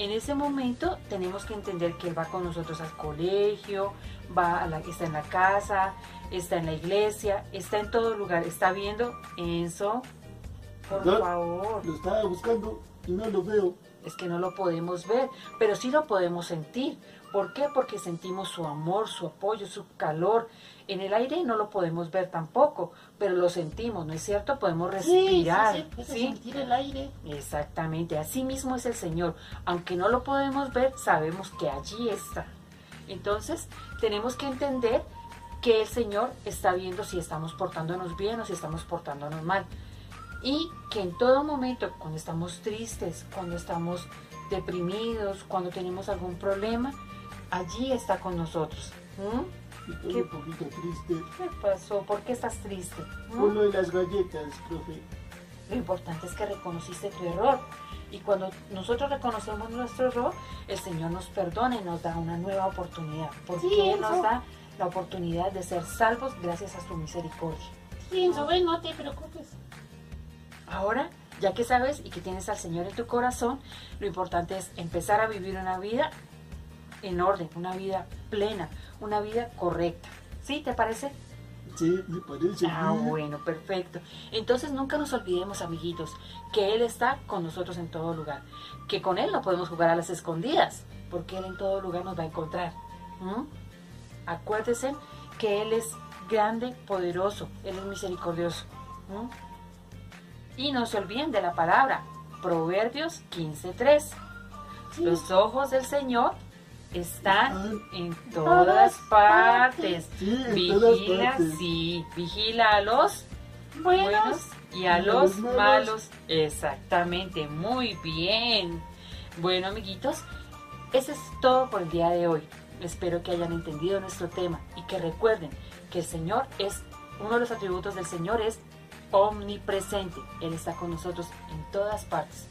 Speaker 18: En ese momento tenemos que entender que Él va con nosotros al colegio, va a la, está en la casa, está en la iglesia, está en todo lugar. ¿Está viendo? Enzo, por
Speaker 17: ¿Verdad?
Speaker 18: favor.
Speaker 17: Lo estaba buscando y no lo veo.
Speaker 18: Es que no lo podemos ver, pero sí lo podemos sentir. ¿Por qué? Porque sentimos su amor, su apoyo, su calor. En el aire no lo podemos ver tampoco, pero lo sentimos, ¿no es cierto? Podemos respirar.
Speaker 16: Sí, sí, sí, puedes
Speaker 18: ¿sí?
Speaker 16: sentir el aire.
Speaker 18: Exactamente, así mismo es el Señor. Aunque no lo podemos ver, sabemos que allí está. Entonces, tenemos que entender que el Señor está viendo si estamos portándonos bien o si estamos portándonos mal. Y que en todo momento, cuando estamos tristes, cuando estamos deprimidos, cuando tenemos algún problema, allí está con nosotros. ¿Mm?
Speaker 17: Estoy un poquito triste.
Speaker 18: ¿Qué pasó? ¿Por qué estás triste? ¿Mm?
Speaker 17: Lo de las galletas, profe.
Speaker 18: Lo importante es que reconociste tu error. Y cuando nosotros reconocemos nuestro error, el Señor nos perdona y nos da una nueva oportunidad. Porque
Speaker 16: Sí,
Speaker 18: Él nos da la oportunidad de ser salvos gracias a su misericordia.
Speaker 16: Sí, Enzo, ven, no te preocupes.
Speaker 18: Ahora, ya que sabes y que tienes al Señor en tu corazón, lo importante es empezar a vivir una vida en orden, una vida plena, una vida correcta. ¿Sí? ¿Te parece?
Speaker 17: Sí, me parece
Speaker 18: Ah,
Speaker 17: bien.
Speaker 18: bueno, perfecto. Entonces nunca nos olvidemos, amiguitos, que Él está con nosotros en todo lugar. Que con Él no podemos jugar a las escondidas, porque Él en todo lugar nos va a encontrar. ¿m? Acuérdense que Él es grande, poderoso, Él es misericordioso. Y no se olviden de la palabra, Proverbios 15.3. Los ojos del Señor están en todas partes. Vigila, sí, vigila a los
Speaker 16: Buenos.
Speaker 18: buenos y a los malos. Exactamente, muy bien. Bueno, amiguitos, eso es todo por el día de hoy. Espero que hayan entendido nuestro tema y que recuerden que el Señor es, uno de los atributos del Señor es omnipresente. Él está con nosotros en todas partes.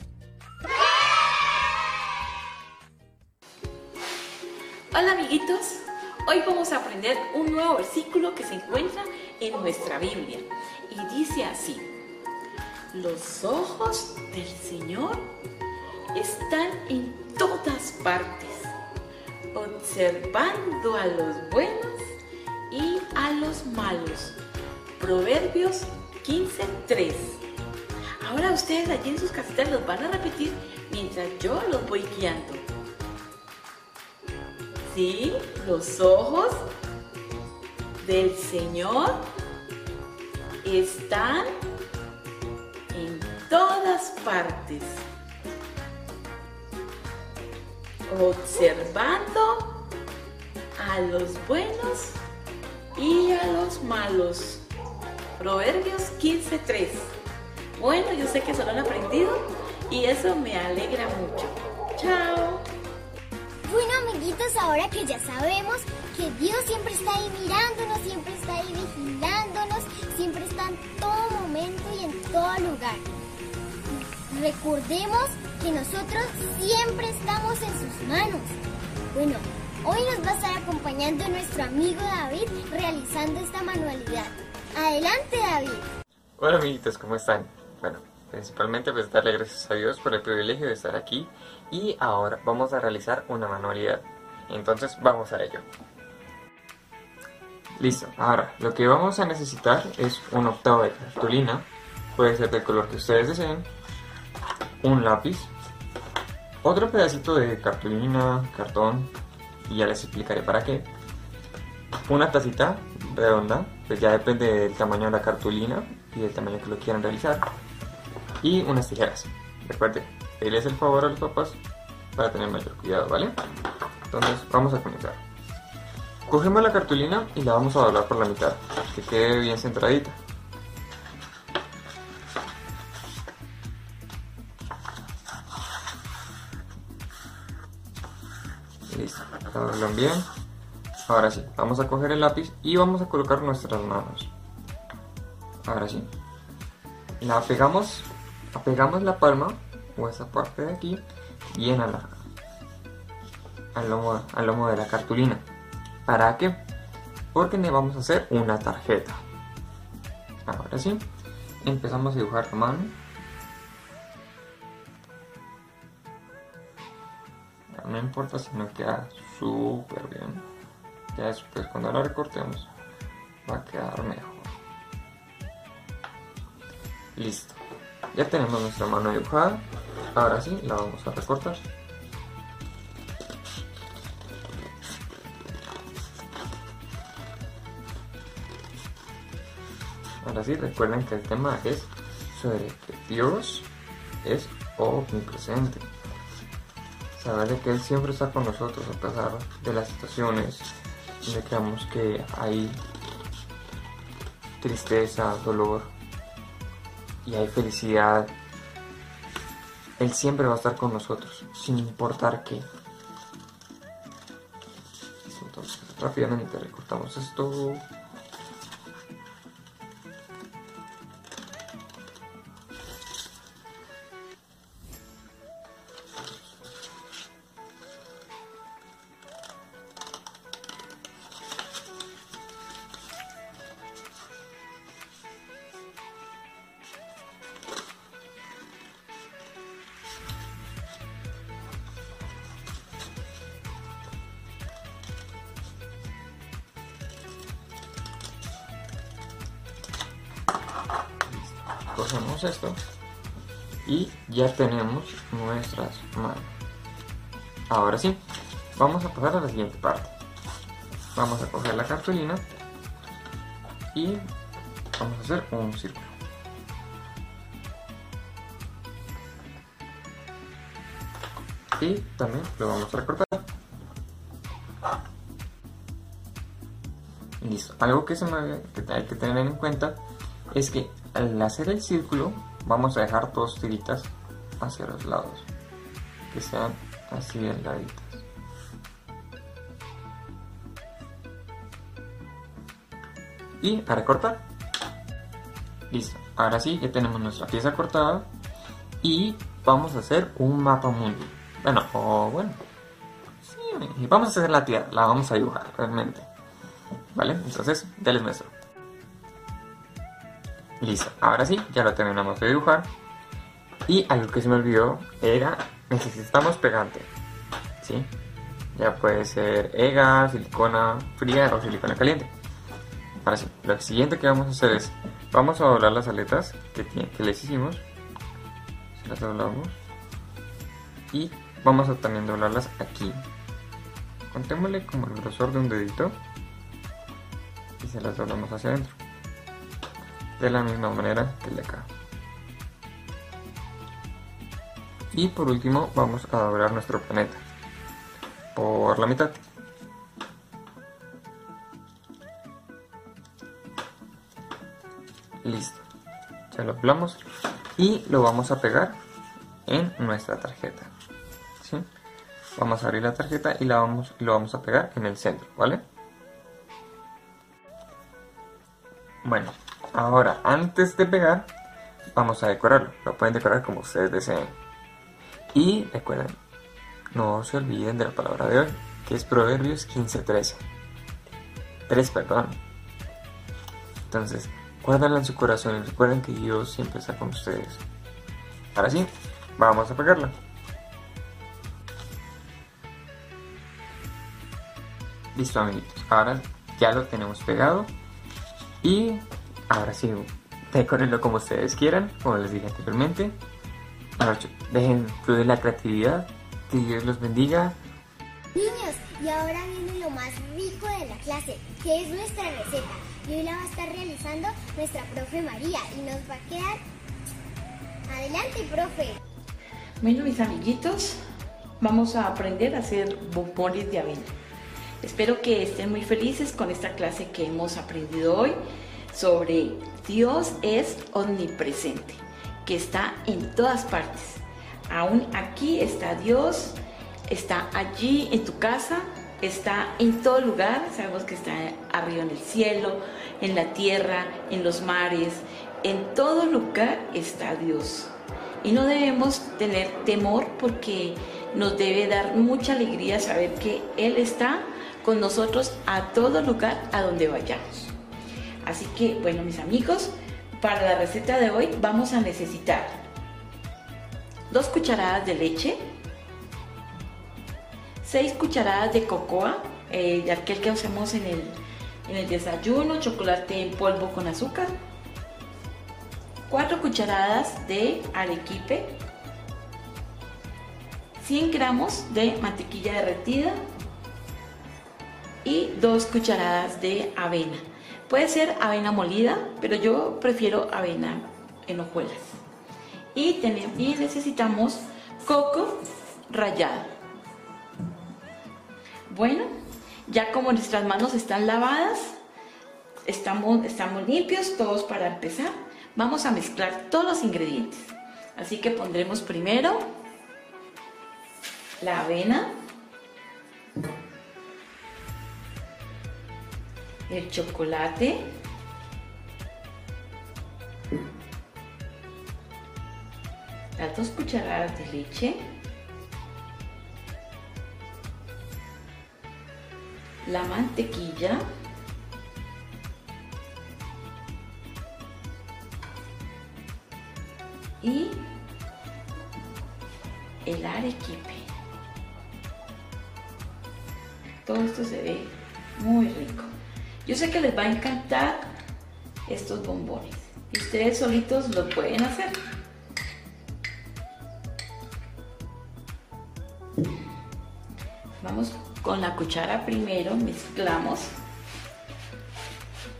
Speaker 19: Hola amiguitos, hoy vamos a aprender un nuevo versículo que se encuentra en nuestra Biblia y dice así, los ojos del Señor están en todas partes, observando a los buenos y a los malos. Proverbios 15:3. Ahora ustedes allí en sus casitas los van a repetir mientras yo los voy guiando. Sí, los ojos del Señor están en todas partes, observando a los buenos y a los malos. Proverbios 15:3. Bueno, yo sé que eso lo han aprendido y eso me alegra mucho. Chao.
Speaker 14: Bueno, amiguitos, ahora que ya sabemos que Dios siempre está ahí mirándonos, siempre está ahí vigilándonos, siempre está en todo momento y en todo lugar. Recordemos que nosotros siempre estamos en sus manos. Bueno, hoy nos va a estar acompañando nuestro amigo David realizando esta manualidad. Adelante, David.
Speaker 20: Hola amiguitos, ¿cómo están? Bueno, principalmente pues darle gracias a Dios por el privilegio de estar aquí y ahora vamos a realizar una manualidad. Entonces vamos a ello. Listo, ahora lo que vamos a necesitar es un octavo de cartulina, puede ser del color que ustedes deseen, un lápiz, otro pedacito de cartulina, cartón, y ya les explicaré para qué, una tacita redonda, pues ya depende del tamaño de la cartulina y del tamaño que lo quieran realizar, y unas tijeras. Recuerden, pedirles el favor a los papás para tener mayor cuidado, ¿vale? Entonces vamos a comenzar. Cogemos la cartulina y la vamos a doblar por la mitad, que quede bien centradita. Listo, la bien. Ahora sí, vamos a coger el lápiz y vamos a colocar nuestras manos. Ahora sí. La pegamos, apegamos la palma o esa parte de aquí bien a la, al, lomo, al lomo de la cartulina. ¿Para qué? Porque le vamos a hacer una tarjeta. Ahora sí, empezamos a dibujar la mano. No importa si no queda súper bien. Ya después cuando la recortemos va a quedar mejor. Listo. Ya tenemos nuestra mano dibujada. Ahora sí, la vamos a recortar. Ahora sí, recuerden que el tema es sobre que Dios es omnipresente. Saber de que Él siempre está con nosotros a pesar de las situaciones donde creamos que hay tristeza, dolor y hay felicidad. Él siempre va a estar con nosotros, sin importar qué. Entonces, rápidamente recortamos esto. Ahora sí, vamos a pasar a la siguiente parte. Vamos a coger la cartulina y vamos a hacer un círculo. Y también lo vamos a recortar. Listo. Algo que, se me, que hay que tener en cuenta es que al hacer el círculo vamos a dejar dos tiritas hacia los lados que sean así delgaditas y a recortar listo. Ahora sí ya tenemos nuestra pieza cortada y vamos a hacer un mapa mundi. Bueno o bueno sí, vamos a hacer la tierra la vamos a dibujar realmente. Vale entonces les muestro Listo, ahora sí, ya lo terminamos de dibujar. Y algo que se me olvidó era, necesitamos pegante. ¿Sí? Ya puede ser EGA, silicona fría o silicona caliente. Ahora sí, lo siguiente que vamos a hacer es, vamos a doblar las aletas que, que les hicimos. Las doblamos. Y vamos a también doblarlas aquí. Contémosle como el grosor de un dedito. Y se las doblamos hacia adentro de la misma manera que el de acá. Y por último vamos a doblar nuestro planeta por la mitad. Listo. ya lo doblamos y lo vamos a pegar en nuestra tarjeta. Vamos a abrir la tarjeta y la vamos, lo vamos a pegar en el centro, ¿vale? Bueno, ahora antes de pegar, vamos a decorarlo. Lo pueden decorar como ustedes deseen. Y recuerden, no se olviden de la palabra de hoy, que es Proverbios 15:13. 3, perdón. Entonces, guárdenla en su corazón y recuerden que Dios siempre está con ustedes. Ahora sí, vamos a pegarla. Listo amiguitos, ahora ya lo tenemos pegado y ahora sí, decorenlo como ustedes quieran, como les dije anteriormente. Dejen fluir la creatividad, que Dios los bendiga.
Speaker 14: Niños, y ahora viene lo más rico de la clase, que es nuestra receta. Y hoy la va a estar realizando nuestra profe María y nos va a quedar... Adelante, profe.
Speaker 19: Bueno, mis amiguitos, vamos a aprender a hacer bombones de avena. Espero que estén muy felices con esta clase que hemos aprendido hoy sobre Dios es omnipresente, que está en todas partes. Aún aquí está Dios, está allí en tu casa, está en todo lugar. Sabemos que está arriba en el cielo, en la tierra, en los mares. En todo lugar está Dios. Y no debemos tener temor porque nos debe dar mucha alegría saber que Él está con nosotros a todo lugar a donde vayamos. Así que, bueno, mis amigos, para la receta de hoy vamos a necesitar dos cucharadas de leche, 6 cucharadas de cocoa, eh, de aquel que usamos en el, en el desayuno, chocolate en polvo con azúcar, 4 cucharadas de arequipe, 100 gramos de mantequilla derretida y 2 cucharadas de avena. Puede ser avena molida, pero yo prefiero avena en hojuelas. Y, tenemos, y necesitamos coco rallado. Bueno, ya como nuestras manos están lavadas, estamos, estamos limpios todos para empezar, vamos a mezclar todos los ingredientes. Así que pondremos primero la avena, el chocolate, las dos cucharadas de leche, la mantequilla, y el arequipe. Todo esto se ve muy rico. Yo sé que les va a encantar estos bombones. Y ustedes solitos lo pueden hacer. Vamos con la cuchara primero, mezclamos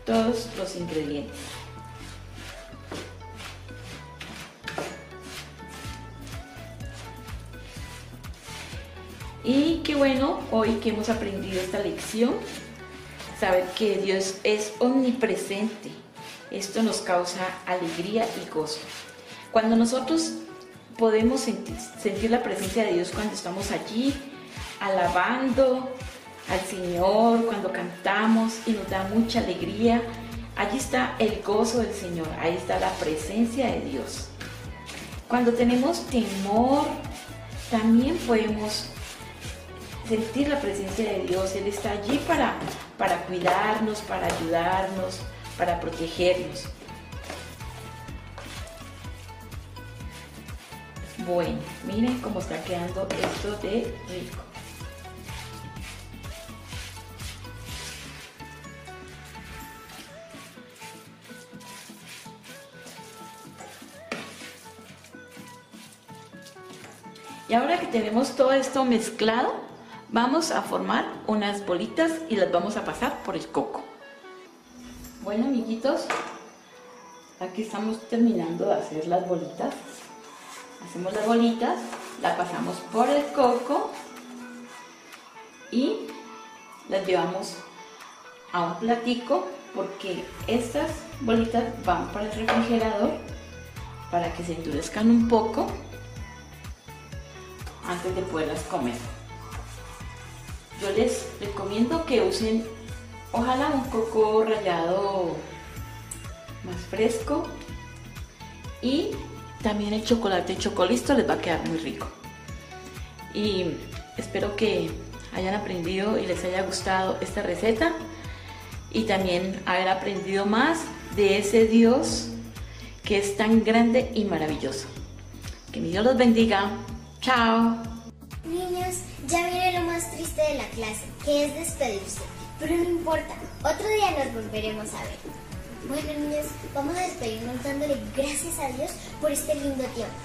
Speaker 19: todos los ingredientes. Y qué bueno hoy que hemos aprendido esta lección, saber que Dios es omnipresente. Esto nos causa alegría y gozo. Cuando nosotros podemos sentir, sentir la presencia de Dios cuando estamos allí alabando al Señor, cuando cantamos y nos da mucha alegría, allí está el gozo del Señor, ahí está la presencia de Dios. Cuando tenemos temor, también podemos sentir la presencia de Dios. Él está allí para, para cuidarnos, para ayudarnos, para protegernos. Bueno, miren cómo está quedando esto de rico. Y ahora que tenemos todo esto mezclado, vamos a formar unas bolitas y las vamos a pasar por el coco. Bueno, amiguitos, aquí estamos terminando de hacer las bolitas. Hacemos las bolitas, las pasamos por el coco y las llevamos a un platico porque estas bolitas van para el refrigerador para que se endurezcan un poco antes de poderlas comer. Yo les recomiendo que usen ojalá un coco rallado más fresco y también el chocolate chocolisto les va a quedar muy rico. Y espero que hayan aprendido y les haya gustado esta receta y también haber aprendido más de ese Dios que es tan grande y maravilloso. Que mi Dios los bendiga. Chao.
Speaker 14: Niños, ya viene lo más triste de la clase, que es despedirse. Pero no importa, otro día nos volveremos a ver. Bueno, niños, vamos a despedirnos dándole gracias a Dios por este lindo tiempo.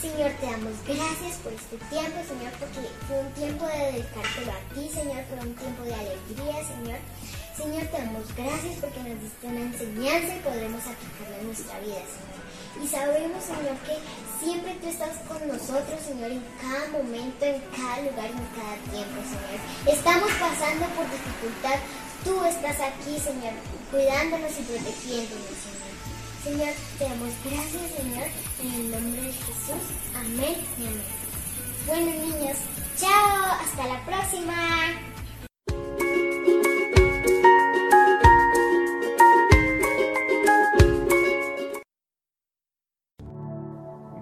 Speaker 14: Señor, te damos gracias por este tiempo, Señor, porque fue un tiempo de dedicártelo a ti, Señor, fue un tiempo de alegría, Señor. Señor, te damos gracias porque nos diste una enseñanza y podremos aplicarla en nuestra vida, Señor. Y sabemos, Señor, que siempre tú estás con nosotros, Señor, en cada momento, en cada lugar, en cada tiempo, Señor. Estamos pasando por dificultad, tú estás aquí, Señor, cuidándonos y protegiéndonos, Señor. Señor, te damos gracias, Señor, en el nombre de Jesús. Amén y amén. Bueno, niños, chao, hasta la próxima.